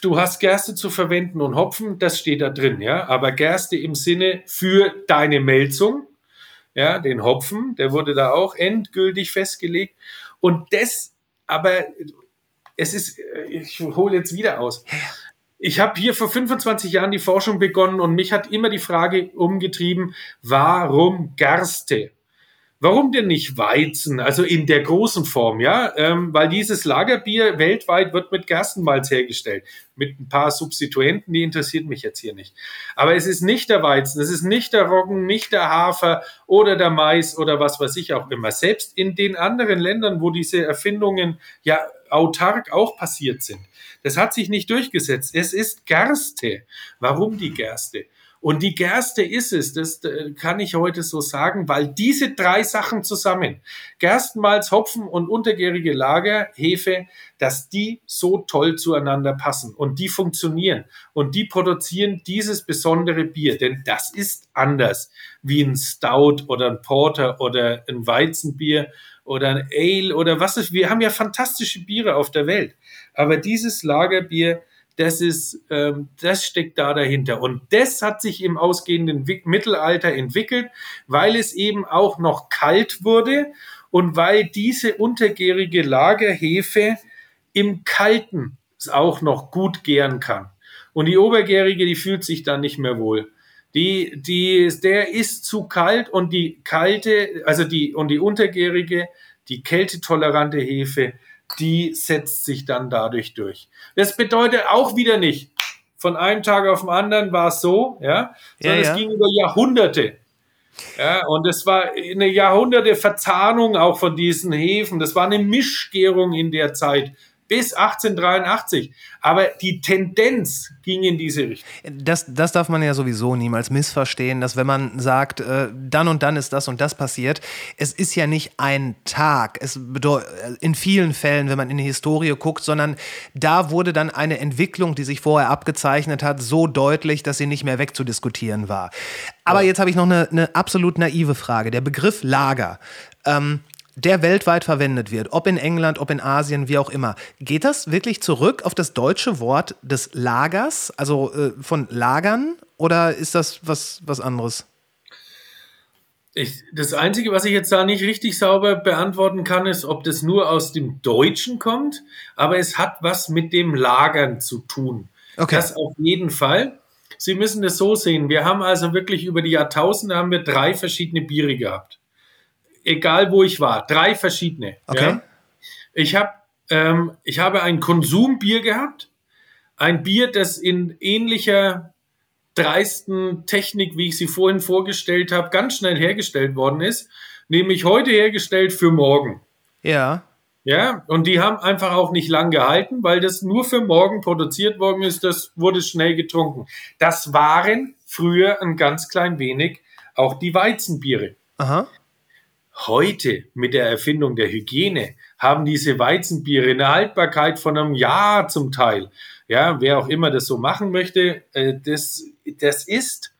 du hast Gerste zu verwenden und Hopfen, das steht da drin, ja, aber Gerste im Sinne für deine Melzung, ja, den Hopfen, der wurde da auch endgültig festgelegt und das, aber es ist, äh, ich hole jetzt wieder aus. Ich habe hier vor 25 Jahren die Forschung begonnen und mich hat immer die Frage umgetrieben, warum Gerste? Warum denn nicht Weizen? Also in der großen Form, ja, ähm, weil dieses Lagerbier weltweit wird mit Gerstenmalz hergestellt, mit ein paar Substituenten, die interessiert mich jetzt hier nicht. Aber es ist nicht der Weizen, es ist nicht der Roggen, nicht der Hafer oder der Mais oder was weiß ich auch immer. Selbst in den anderen Ländern, wo diese Erfindungen ja autark auch passiert sind, das hat sich nicht durchgesetzt. Es ist Gerste. Warum die Gerste? Und die Gerste ist es, das äh, kann ich heute so sagen, weil diese drei Sachen zusammen, Gerstenmalz, Hopfen und untergärige Lager, Hefe, dass die so toll zueinander passen und die funktionieren und die produzieren dieses besondere Bier, denn das ist anders wie ein Stout oder ein Porter oder ein Weizenbier oder ein Ale oder was ist. Wir haben ja fantastische Biere auf der Welt, aber dieses Lagerbier, das ist, ähm, das steckt da dahinter. Und das hat sich im ausgehenden Mittelalter entwickelt, weil es eben auch noch kalt wurde und weil diese untergärige Lagerhefe im Kalten auch noch gut gären kann. Und die obergärige, die fühlt sich dann nicht mehr wohl. Die, die, der ist zu kalt und die kalte, also die, und die untergärige, die kältetolerante Hefe, die setzt sich dann dadurch durch. Das bedeutet auch wieder nicht, von einem Tag auf den anderen war es so, ja, sondern Ja, ja. es ging über Jahrhunderte. Ja, und es war eine Jahrhunderte Verzahnung auch von diesen Hefen. Das war eine Mischgärung in der Zeit bis 1883. Aber die Tendenz ging in diese Richtung. Das, das darf man ja sowieso niemals missverstehen, dass wenn man sagt, äh, dann und dann ist das und das passiert, es ist ja nicht ein Tag. Es bedeu- in vielen Fällen, wenn man in die Historie guckt, sondern da wurde dann eine Entwicklung, die sich vorher abgezeichnet hat, so deutlich, dass sie nicht mehr wegzudiskutieren war. Aber jetzt habe ich noch eine, eine absolut naive Frage. Der Begriff Lager. Ähm, der weltweit verwendet wird, ob in England, ob in Asien, wie auch immer. Geht das wirklich zurück auf das deutsche Wort des Lagers, also äh, von Lagern, oder ist das was, was anderes? Ich, das Einzige, was ich jetzt da nicht richtig sauber beantworten kann, ist, ob das nur aus dem Deutschen kommt, aber es hat was mit dem Lagern zu tun. Okay. Das auf jeden Fall. Sie müssen das so sehen. Wir haben also wirklich über die Jahrtausende haben wir drei verschiedene Biere gehabt. Egal wo ich war, drei verschiedene. Okay. Ja? Ich, hab, ähm, ich habe ein Konsumbier gehabt, ein Bier, das in ähnlicher dreisten Technik, wie ich sie vorhin vorgestellt habe, ganz schnell hergestellt worden ist, nämlich heute hergestellt für morgen. Ja. Ja, und die haben einfach auch nicht lang gehalten, weil das nur für morgen produziert worden ist, das wurde schnell getrunken. Das waren früher ein ganz klein wenig auch die Weizenbiere. Aha. Heute mit der Erfindung der Hygiene haben diese Weizenbiere eine Haltbarkeit von einem Jahr zum Teil. Ja, wer auch immer das so machen möchte, äh, das, das ist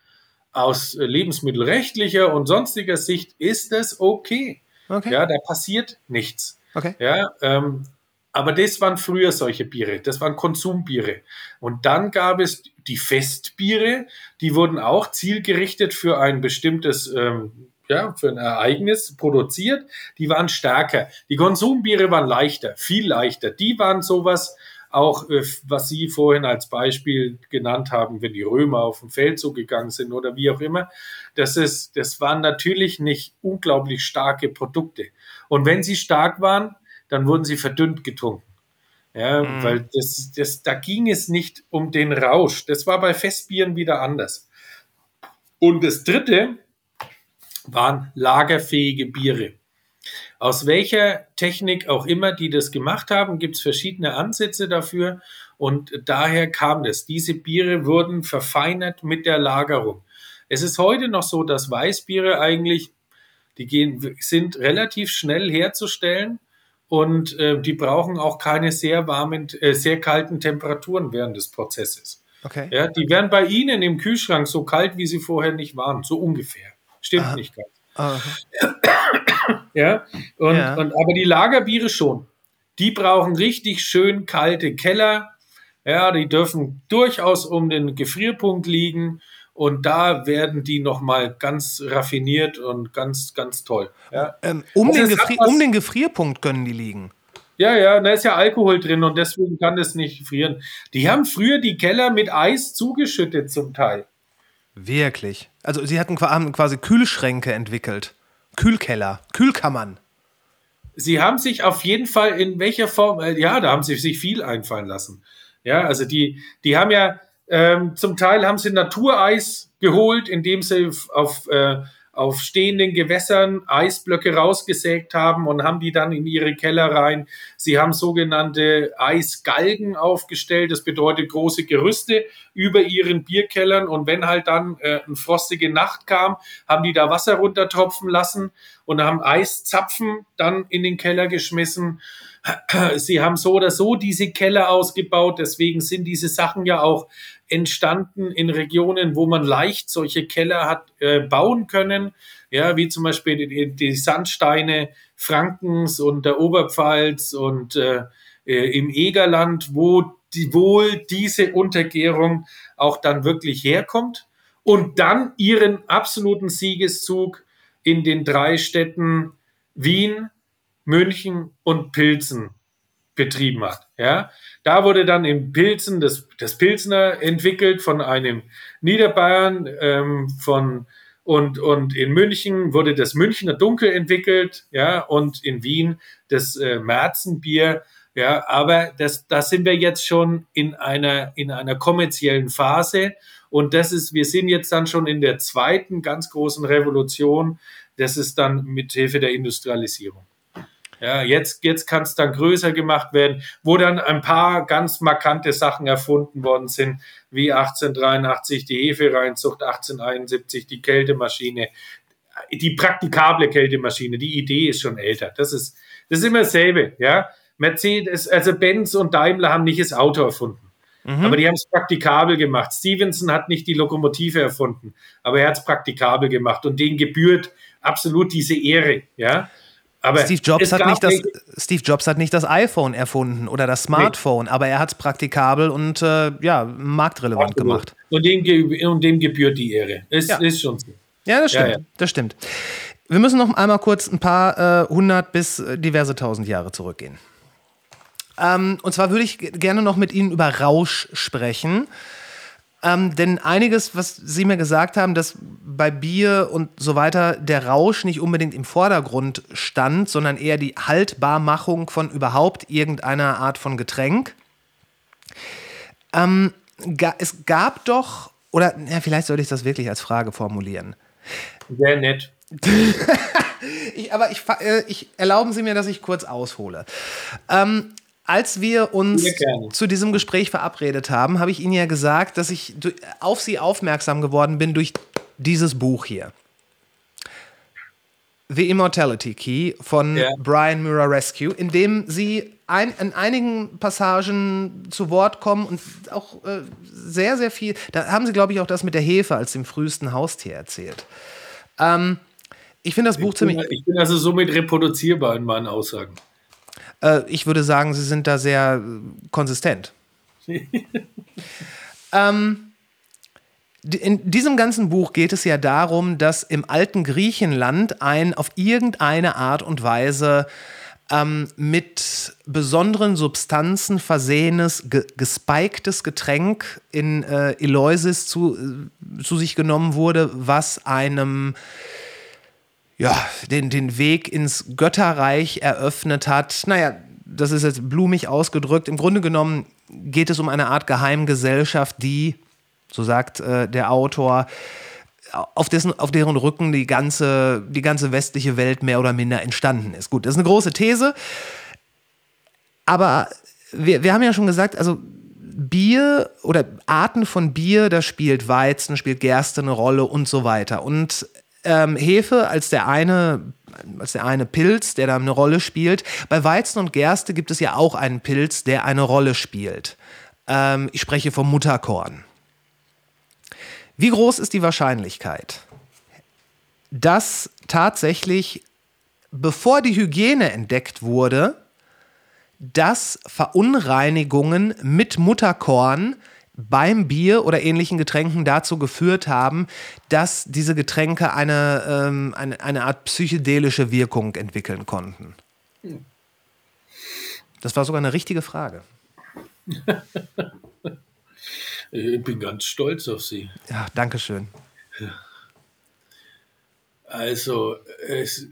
aus lebensmittelrechtlicher und sonstiger Sicht ist das okay. Okay. Ja, da passiert nichts. Okay. Ja, ähm, aber das waren früher solche Biere, das waren Konsumbiere. Und dann gab es die Festbiere, die wurden auch zielgerichtet für ein bestimmtes, ähm, ja, für ein Ereignis produziert. Die waren stärker. Die Konsumbiere waren leichter, viel leichter. Die waren sowas, auch äh, was Sie vorhin als Beispiel genannt haben, wenn die Römer auf den Feldzug gegangen sind oder wie auch immer. Das, ist, das waren natürlich nicht unglaublich starke Produkte. Und wenn sie stark waren, dann wurden sie verdünnt getrunken. Ja, weil das, das, da ging es nicht um den Rausch. Das war bei Festbieren wieder anders. Und das dritte waren lagerfähige Biere. Aus welcher Technik auch immer die das gemacht haben, gibt es verschiedene Ansätze dafür. Und daher kam das. Diese Biere wurden verfeinert mit der Lagerung. Es ist heute noch so, dass Weißbiere eigentlich, die gehen, sind relativ schnell herzustellen und äh, die brauchen auch keine sehr warmen, äh, sehr kalten Temperaturen während des Prozesses. Okay. Ja, die werden bei Ihnen im Kühlschrank so kalt, wie sie vorher nicht waren, so ungefähr. Stimmt nicht ganz. Aha. Ja, und, Ja. und aber die Lagerbiere schon. Die brauchen richtig schön kalte Keller. Ja, die dürfen durchaus um den Gefrierpunkt liegen und da werden die nochmal ganz raffiniert und ganz, ganz toll. Ja, Ähm, um, Also den Gefri was- um den Gefrierpunkt können die liegen. ja, ja, da ist ja Alkohol drin und deswegen kann das nicht frieren. Die haben früher die Keller mit Eis zugeschüttet zum Teil. Wirklich. Also sie hatten quasi Kühlschränke entwickelt. Kühlkeller, Kühlkammern. Sie haben sich auf jeden Fall in welcher Form, äh, ja, da haben sie sich viel einfallen lassen. Ja, also die, die haben ja ähm, zum Teil haben sie Natureis geholt, indem sie auf, äh, auf stehenden Gewässern Eisblöcke rausgesägt haben und haben die dann in ihre Keller rein. Sie haben sogenannte Eisgalgen aufgestellt. Das bedeutet große Gerüste über ihren Bierkellern. Und wenn halt dann äh, eine frostige Nacht kam, haben die da Wasser runtertropfen lassen und haben Eiszapfen dann in den Keller geschmissen. Sie haben so oder so diese Keller ausgebaut. Deswegen sind diese Sachen ja auch entstanden in Regionen, wo man leicht solche Keller hat äh, bauen können. Ja, wie zum Beispiel die, die Sandsteine Frankens und der Oberpfalz und äh, äh, im Egerland, wo die, wohl diese Untergärung auch dann wirklich herkommt. Und dann ihren absoluten Siegeszug in den drei Städten Wien, München und Pilsen betrieben hat. Ja, da wurde dann in Pilzen das, das Pilsner entwickelt von einem Niederbayern ähm, von und, und in München wurde das Münchner Dunkel entwickelt, ja, und in Wien das äh, Märzenbier. Ja, aber das, da sind wir jetzt schon in einer, in einer kommerziellen Phase. Und das ist, wir sind jetzt dann schon in der zweiten ganz großen Revolution. Das ist dann mit Hilfe der Industrialisierung. Ja, jetzt, jetzt kann es dann größer gemacht werden, wo dann ein paar ganz markante Sachen erfunden worden sind, wie 1883 die Hefereinzucht, 1871 die Kältemaschine, die praktikable Kältemaschine. Die Idee ist schon älter. Das ist, das ist immer dasselbe, ja. Mercedes, also Benz und Daimler haben nicht das Auto erfunden. Mhm. Aber die haben es praktikabel gemacht. Stevenson hat nicht die Lokomotive erfunden, aber er hat es praktikabel gemacht und denen gebührt absolut diese Ehre, ja. Aber Steve Jobs, hat nicht das, Steve Jobs hat nicht das iPhone erfunden oder das Smartphone, nee. aber er hat es praktikabel und äh, ja, marktrelevant Absolut. gemacht. Und dem, und dem gebührt die Ehre. Ist, ja. ist schon so. Ja, das stimmt. Ja, ja. Das stimmt. Wir müssen noch einmal kurz ein paar äh, hundert äh, bis diverse tausend Jahre zurückgehen. Ähm, und zwar würde ich gerne noch mit Ihnen über Rausch sprechen. Ähm, denn einiges, was Sie mir gesagt haben, dass bei Bier und so weiter der Rausch nicht unbedingt im Vordergrund stand, sondern eher die Haltbarmachung von überhaupt irgendeiner Art von Getränk. Ähm, ga, es gab doch, oder ja, vielleicht sollte ich das wirklich als Frage formulieren. Sehr nett. ich, aber ich, äh, ich, erlauben Sie mir, dass ich kurz aushole. Ähm, als wir uns zu diesem Gespräch verabredet haben, habe ich Ihnen ja gesagt, dass ich auf Sie aufmerksam geworden bin durch dieses Buch hier. The Immortality Key von ja. Brian Muir Rescue, in dem Sie ein, in einigen Passagen zu Wort kommen und auch äh, sehr, sehr viel. Da haben Sie, glaube ich, auch das mit der Hefe als dem frühesten Haustier erzählt. Ähm, ich finde das Buch ich ziemlich. Bin, ich bin also somit reproduzierbar in meinen Aussagen. Äh, ich würde sagen, sie sind da sehr äh, konsistent. ähm, in diesem ganzen Buch geht es ja darum, dass im alten Griechenland ein auf irgendeine Art und Weise ähm, mit besonderen Substanzen versehenes, ge gespiktes Getränk in äh, Eleusis zu, äh, zu sich genommen wurde, was einem ja, den, den Weg ins Götterreich eröffnet hat. Naja, das ist jetzt blumig ausgedrückt. Im Grunde genommen geht es um eine Art Geheimgesellschaft, die, so sagt äh, der Autor, auf, dessen, auf deren Rücken die ganze, die ganze westliche Welt mehr oder minder entstanden ist. Gut, das ist eine große These. Aber wir, wir haben ja schon gesagt, also Bier oder Arten von Bier, da spielt Weizen, spielt Gerste eine Rolle und so weiter. Und ähm, Hefe als der eine als der eine Pilz, der da eine Rolle spielt. Bei Weizen und Gerste gibt es ja auch einen Pilz, der eine Rolle spielt. Ähm, ich spreche vom Mutterkorn. Wie groß ist die Wahrscheinlichkeit, dass tatsächlich, bevor die Hygiene entdeckt wurde, dass Verunreinigungen mit Mutterkorn beim Bier oder ähnlichen Getränken dazu geführt haben, dass diese Getränke eine, ähm, eine, eine Art psychedelische Wirkung entwickeln konnten? Das war sogar eine richtige Frage. ich bin ganz stolz auf Sie. Ja, danke schön. Also, es,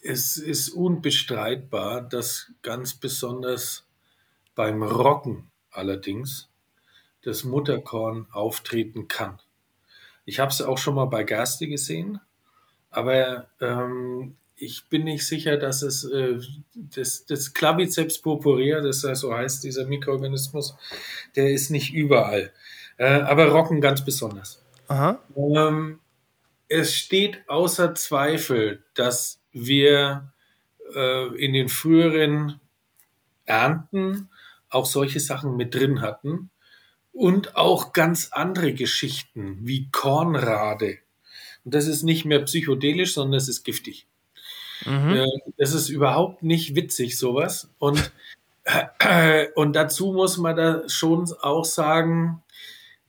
es ist unbestreitbar, dass ganz besonders beim Rocken allerdings das Mutterkorn auftreten kann. Ich habe es auch schon mal bei Gerste gesehen, aber ähm, ich bin nicht sicher, dass es äh, das, das Claviceps purpurea, das so heißt, dieser Mikroorganismus, der ist nicht überall. Äh, aber Rocken ganz besonders. Ähm, es steht außer Zweifel, dass wir äh, in den früheren Ernten auch solche Sachen mit drin hatten. Und auch ganz andere Geschichten wie Kornrade. Und das ist nicht mehr psychedelisch, sondern es ist giftig. Mhm. Äh, das ist überhaupt nicht witzig, sowas. Und, äh, und dazu muss man da schon auch sagen,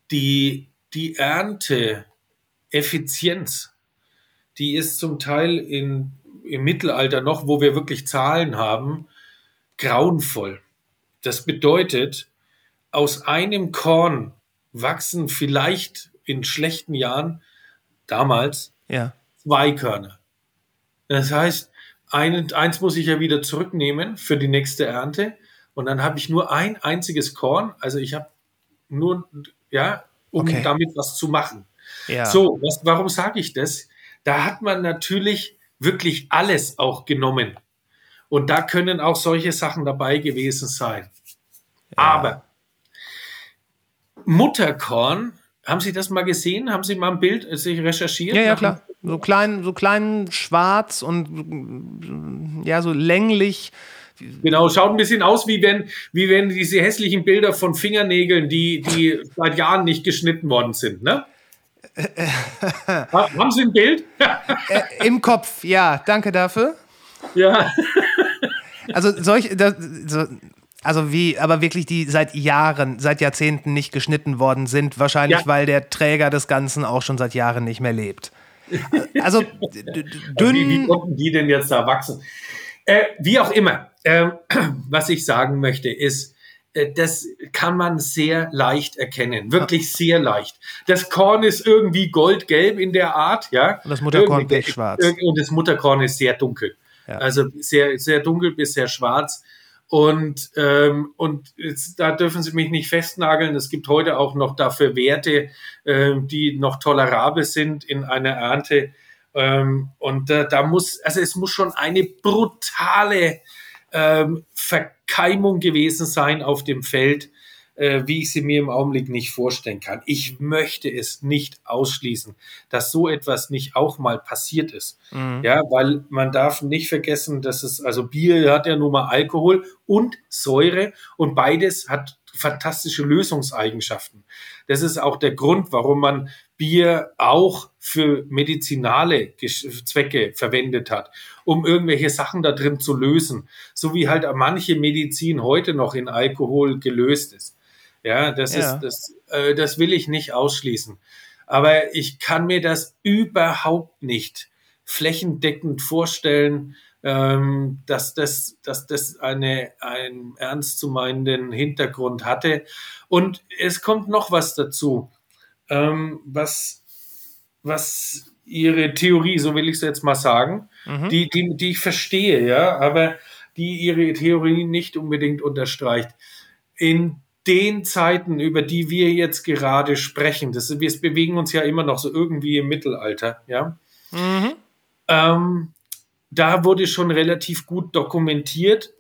die, die Ernteeffizienz, die ist zum Teil in, im Mittelalter noch, wo wir wirklich Zahlen haben, grauenvoll. Das bedeutet, aus einem Korn wachsen vielleicht in schlechten Jahren damals Ja. zwei Körner. Das heißt, ein, eins muss ich ja wieder zurücknehmen für die nächste Ernte und dann habe ich nur ein einziges Korn. Also ich habe nur, ja, um Okay. damit was zu machen. Ja. So, was, warum sage ich das? Da hat man natürlich wirklich alles auch genommen. Und da können auch solche Sachen dabei gewesen sein. Aber Mutterkorn, haben Sie das mal gesehen? Haben Sie mal ein Bild äh, sich recherchiert? Ja, ja, klar. So klein, so klein schwarz und ja, so länglich. Genau, schaut ein bisschen aus, wie wenn, wie wenn diese hässlichen Bilder von Fingernägeln, die, die seit Jahren nicht geschnitten worden sind. Ne? Ha- Haben Sie ein Bild? Im Kopf, ja, danke dafür. ja. Also solch, das, so, also wie, aber wirklich die seit Jahren, seit Jahrzehnten nicht geschnitten worden sind, wahrscheinlich Ja. weil der Träger des Ganzen auch schon seit Jahren nicht mehr lebt. Also d- d- Wie, wie dünn, konnten die denn jetzt da wachsen? Äh, wie auch immer, ähm, was ich sagen möchte, ist, äh, das kann man sehr leicht erkennen, wirklich sehr leicht. Das Korn ist irgendwie goldgelb in der Art, ja. Und das Mutterkorn pechschwarz. irg- Und das Mutterkorn ist sehr dunkel. Ja. Also sehr, sehr dunkel bis sehr schwarz. Und, ähm, und jetzt, da dürfen Sie mich nicht festnageln. Es gibt heute auch noch dafür Werte, ähm, die noch tolerabel sind in einer Ernte. Ähm, und äh, da muss, also es muss schon eine brutale ähm, Verkeimung gewesen sein auf dem Feld, äh, wie ich sie mir im Augenblick nicht vorstellen kann. Ich möchte es nicht ausschließen, dass so etwas nicht auch mal passiert ist. Ja, weil man darf nicht vergessen, dass es, also Bier hat ja nun mal Alkohol und Säure und beides hat fantastische Lösungseigenschaften. Das ist auch der Grund, warum man Bier auch für medizinale Zwecke verwendet hat, um irgendwelche Sachen da drin zu lösen, so wie halt manche Medizin heute noch in Alkohol gelöst ist. Ja, das Ja. ist, das, äh, das will ich nicht ausschließen. Aber ich kann mir das überhaupt nicht flächendeckend vorstellen, ähm, dass das, dass das eine, einen ernst zu meinenden Hintergrund hatte. Und es kommt noch was dazu, ähm, was, was ihre Theorie, so will ich es jetzt mal sagen, die, die, die ich verstehe, ja, aber die ihre Theorie nicht unbedingt unterstreicht. In den Zeiten, über die wir jetzt gerade sprechen, das, wir bewegen uns ja immer noch so irgendwie im Mittelalter, ja. Ähm, da wurde schon relativ gut dokumentiert,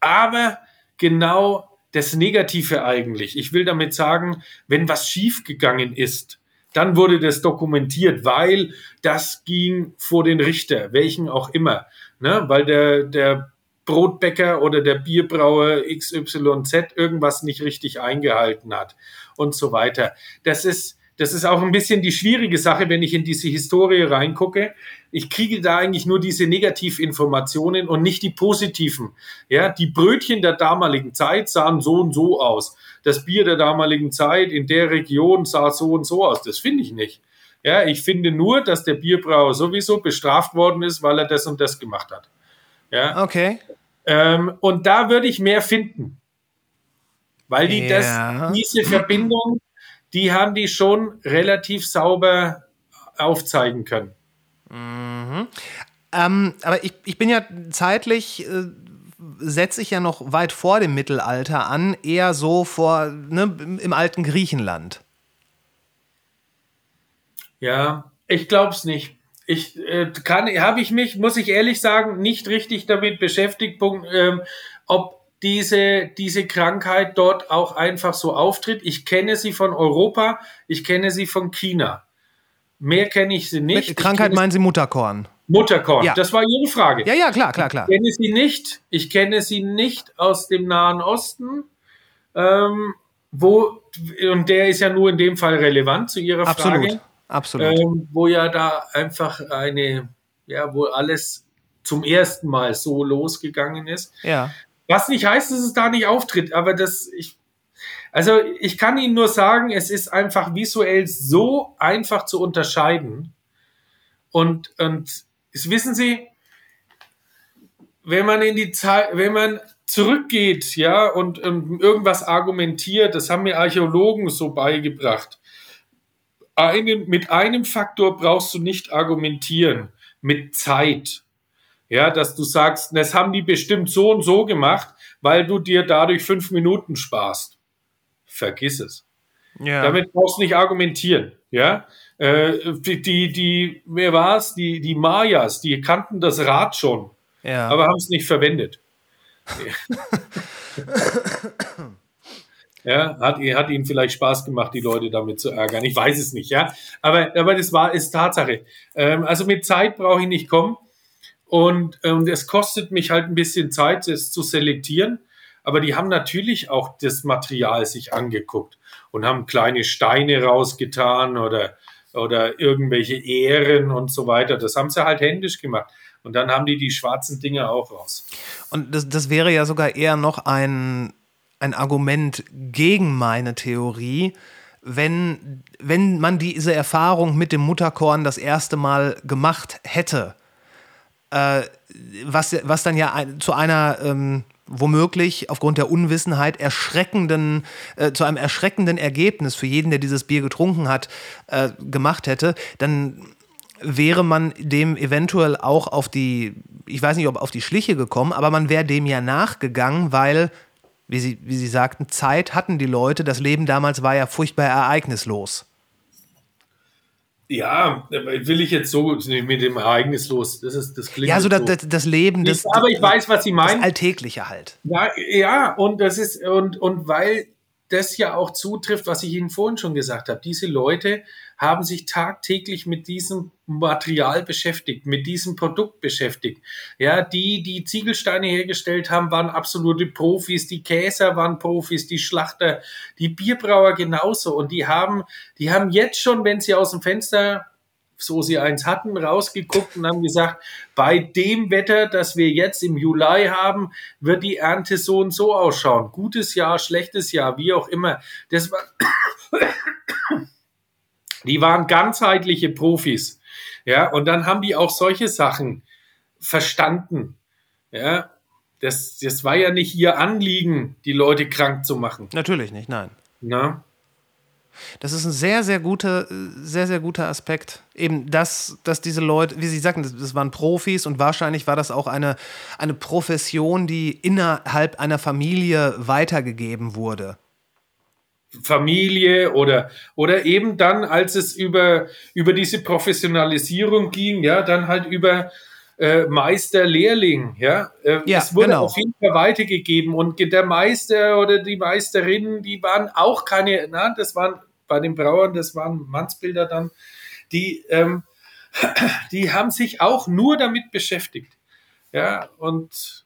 aber genau das Negative eigentlich. Ich will damit sagen, wenn was schiefgegangen ist, dann wurde das dokumentiert, weil das ging vor den Richter, welchen auch immer, ne? weil der, der Brotbäcker oder der Bierbrauer XYZ irgendwas nicht richtig eingehalten hat und so weiter. Das ist, das ist auch ein bisschen die schwierige Sache, wenn ich in diese Historie reingucke. Ich kriege da eigentlich nur diese Negativinformationen und nicht die positiven. Ja, die Brötchen der damaligen Zeit sahen so und so aus. Das Bier der damaligen Zeit in der Region sah so und so aus. Das finde ich nicht. Ja, ich finde nur, dass der Bierbrauer sowieso bestraft worden ist, weil er das und das gemacht hat. Ja, okay. ähm, und da würde ich mehr finden. Weil die Ja. das, diese Verbindung, die haben die schon relativ sauber aufzeigen können. Ähm, aber ich, ich bin ja zeitlich, äh, setze ich ja noch weit vor dem Mittelalter an, eher so vor, ne, im, im alten Griechenland. Ja, ich glaube es nicht. Ich äh, kann, habe ich mich, muss ich ehrlich sagen, nicht richtig damit beschäftigt, Punkt, ähm, ob diese, diese Krankheit dort auch einfach so auftritt. Ich kenne sie von Europa, ich kenne sie von China. Mehr kenne ich sie nicht. Mit Krankheit meinen Sie Mutterkorn? Mutterkorn. Ja. Das war Ihre Frage. Ja, ja, klar, klar, klar. Ich kenne sie nicht. Ich kenne sie nicht aus dem Nahen Osten. Ähm, wo, und der ist ja nur in dem Fall relevant zu Ihrer Absolut, Frage. Absolut. Ähm, wo ja da einfach eine, ja, wo alles zum ersten Mal so losgegangen ist. ja. Was nicht heißt, dass es da nicht auftritt, aber das, ich, also ich kann Ihnen nur sagen, es ist einfach visuell so einfach zu unterscheiden. Und, und es wissen Sie, wenn man in die Zeit, wenn man zurückgeht, ja, und, und irgendwas argumentiert, das haben mir Archäologen so beigebracht. Einen, mit einem Faktor brauchst du nicht argumentieren, mit Zeit. Ja, dass du sagst, das haben die bestimmt so und so gemacht, weil du dir dadurch fünf Minuten sparst. Vergiss es. Ja. Damit brauchst du nicht argumentieren. Ja, äh, die, die, wer war's? Die, die Mayas, die kannten das Rad schon, ja. aber haben es nicht verwendet. ja, hat, hat ihnen vielleicht Spaß gemacht, die Leute damit zu ärgern. Ich weiß es nicht, ja. Aber, aber das war, ist Tatsache. Ähm, also mit Zeit brauche ich nicht kommen. Und ähm, es kostet mich halt ein bisschen Zeit, das zu selektieren. Aber die haben natürlich auch das Material sich angeguckt und haben kleine Steine rausgetan oder, oder irgendwelche Ähren und so weiter. Das haben sie halt händisch gemacht. Und dann haben die die schwarzen Dinge auch raus. Und das, das wäre ja sogar eher noch ein, ein Argument gegen meine Theorie, wenn, wenn man diese Erfahrung mit dem Mutterkorn das erste Mal gemacht hätte. Äh, was, was dann ja ein, zu einer ähm, womöglich aufgrund der Unwissenheit erschreckenden, äh, zu einem erschreckenden Ergebnis für jeden, der dieses Bier getrunken hat, äh, gemacht hätte, dann wäre man dem eventuell auch auf die, ich weiß nicht, ob auf die Schliche gekommen, aber man wäre dem ja nachgegangen, weil, wie Sie, wie Sie sagten, Zeit hatten die Leute. Das Leben damals war ja furchtbar ereignislos. Ja, will ich jetzt so mit dem Ereignis los. Das ist das klingt Ja, so das, das Leben, das, aber ich weiß, was Sie meinen. das Alltägliche halt. Ja, ja, und das ist, und, und weil das ja auch zutrifft, was ich Ihnen vorhin schon gesagt habe. Diese Leute haben sich tagtäglich mit diesem Material beschäftigt, mit diesem Produkt beschäftigt. Ja, die, die Ziegelsteine hergestellt haben, waren absolute Profis, die Käser waren Profis, die Schlachter, die Bierbrauer genauso. Und die haben, die haben jetzt schon, wenn sie aus dem Fenster so sie eins hatten, rausgeguckt und haben gesagt, bei dem Wetter, das wir jetzt im Juli haben, wird die Ernte so und so ausschauen. Gutes Jahr, schlechtes Jahr, wie auch immer. Das war, die waren ganzheitliche Profis. Ja, und dann haben die auch solche Sachen verstanden. Ja, das, das war ja nicht ihr Anliegen, die Leute krank zu machen. Natürlich nicht, nein. Na? Das ist ein sehr, sehr guter, sehr, sehr guter Aspekt. Eben das, dass diese Leute, wie Sie sagten, das, waren Profis und wahrscheinlich war das auch eine, eine Profession, die innerhalb einer Familie weitergegeben wurde. Familie oder, oder eben dann, als es über, über diese Professionalisierung ging, ja, dann halt über äh, Meister, Lehrling, ja. Äh, Ja, es wurde genau. auf jeden Fall weitergegeben und der Meister oder die Meisterinnen, die waren auch keine, na, das waren bei den Brauern, das waren Mannsbilder dann, die, ähm, die haben sich auch nur damit beschäftigt, ja, und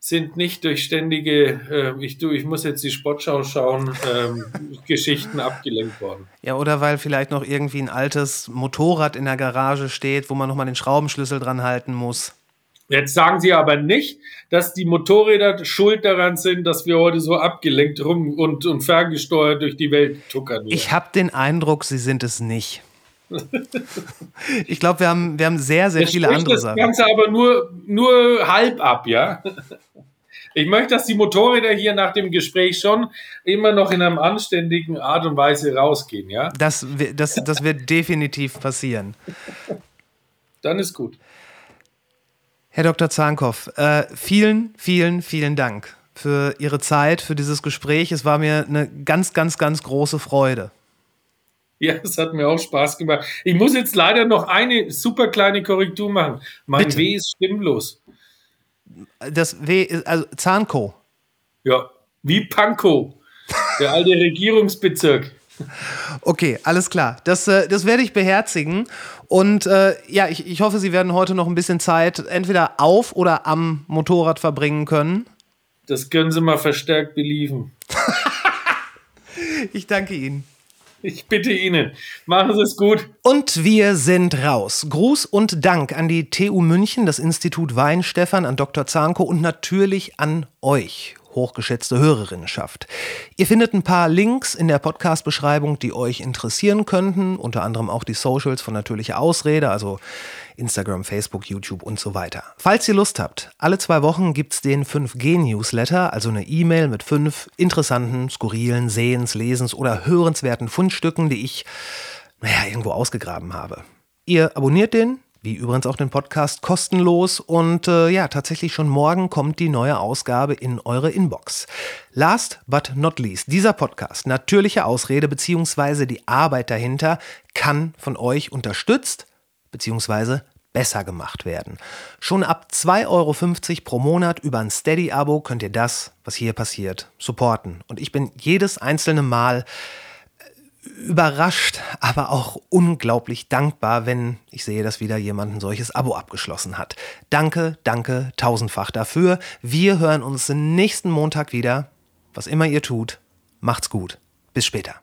sind nicht durch ständige, äh, ich, du, ich muss jetzt die Sportschau schauen, ähm, Geschichten abgelenkt worden. Ja, oder weil vielleicht noch irgendwie ein altes Motorrad in der Garage steht, wo man nochmal den Schraubenschlüssel dran halten muss. Jetzt sagen Sie aber nicht, dass die Motorräder schuld daran sind, dass wir heute so abgelenkt rum und, und ferngesteuert durch die Welt tuckern. hier. Ich habe den Eindruck, sie sind es nicht. ich glaube, wir haben, wir haben sehr, sehr Das viele andere das Sachen. Ganze aber nur, nur halb ab, ja. Ich möchte, dass die Motorräder hier nach dem Gespräch schon immer noch in einer anständigen Art und Weise rausgehen, ja. Das, das, das wird definitiv passieren. Dann ist gut. Herr Dr. Zahnkow, äh, vielen, vielen, vielen Dank für Ihre Zeit, für dieses Gespräch. Es war mir eine ganz, ganz, ganz große Freude. Ja, es hat mir auch Spaß gemacht. Ich muss jetzt leider noch eine super kleine Korrektur machen. Mein Bitte. W ist stimmlos. Das W, ist- also Zahnko. Ja, wie Pankow, der alte Regierungsbezirk. Okay, alles klar. Das, äh, das werde ich beherzigen. Und äh, ja, ich, ich hoffe, Sie werden heute noch ein bisschen Zeit entweder auf oder am Motorrad verbringen können. Das können Sie mal verstärkt beliefen. Ich danke Ihnen. Ich bitte Ihnen, machen Sie es gut. Und wir sind raus. Gruß und Dank an die TU München, das Institut Weinstefan, an Dr. Zahnko und natürlich an euch. hochgeschätzte Hörerinnenschaft. Ihr findet ein paar Links in der Podcast-Beschreibung, die euch interessieren könnten, unter anderem auch die Socials von Natürliche Ausrede, also Instagram, Facebook, YouTube und so weiter. Falls ihr Lust habt, alle zwei Wochen gibt's den 5G-Newsletter, also eine E-Mail mit fünf interessanten, skurrilen, sehens-, lesens- oder hörenswerten Fundstücken, die ich, naja, irgendwo ausgegraben habe. Ihr abonniert den, wie übrigens auch den Podcast, kostenlos. Und äh, ja, tatsächlich schon morgen kommt die neue Ausgabe in eure Inbox. Last but not least, dieser Podcast, natürliche Ausrede bzw. die Arbeit dahinter, kann von euch unterstützt bzw. besser gemacht werden. Schon ab 2,50 Euro pro Monat über ein Steady-Abo könnt ihr das, was hier passiert, supporten. Und ich bin jedes einzelne Mal äh, überrascht, aber auch unglaublich dankbar, wenn ich sehe, dass wieder jemand ein solches Abo abgeschlossen hat. Danke, danke tausendfach dafür. Wir hören uns nächsten Montag wieder. Was immer ihr tut, macht's gut. Bis später.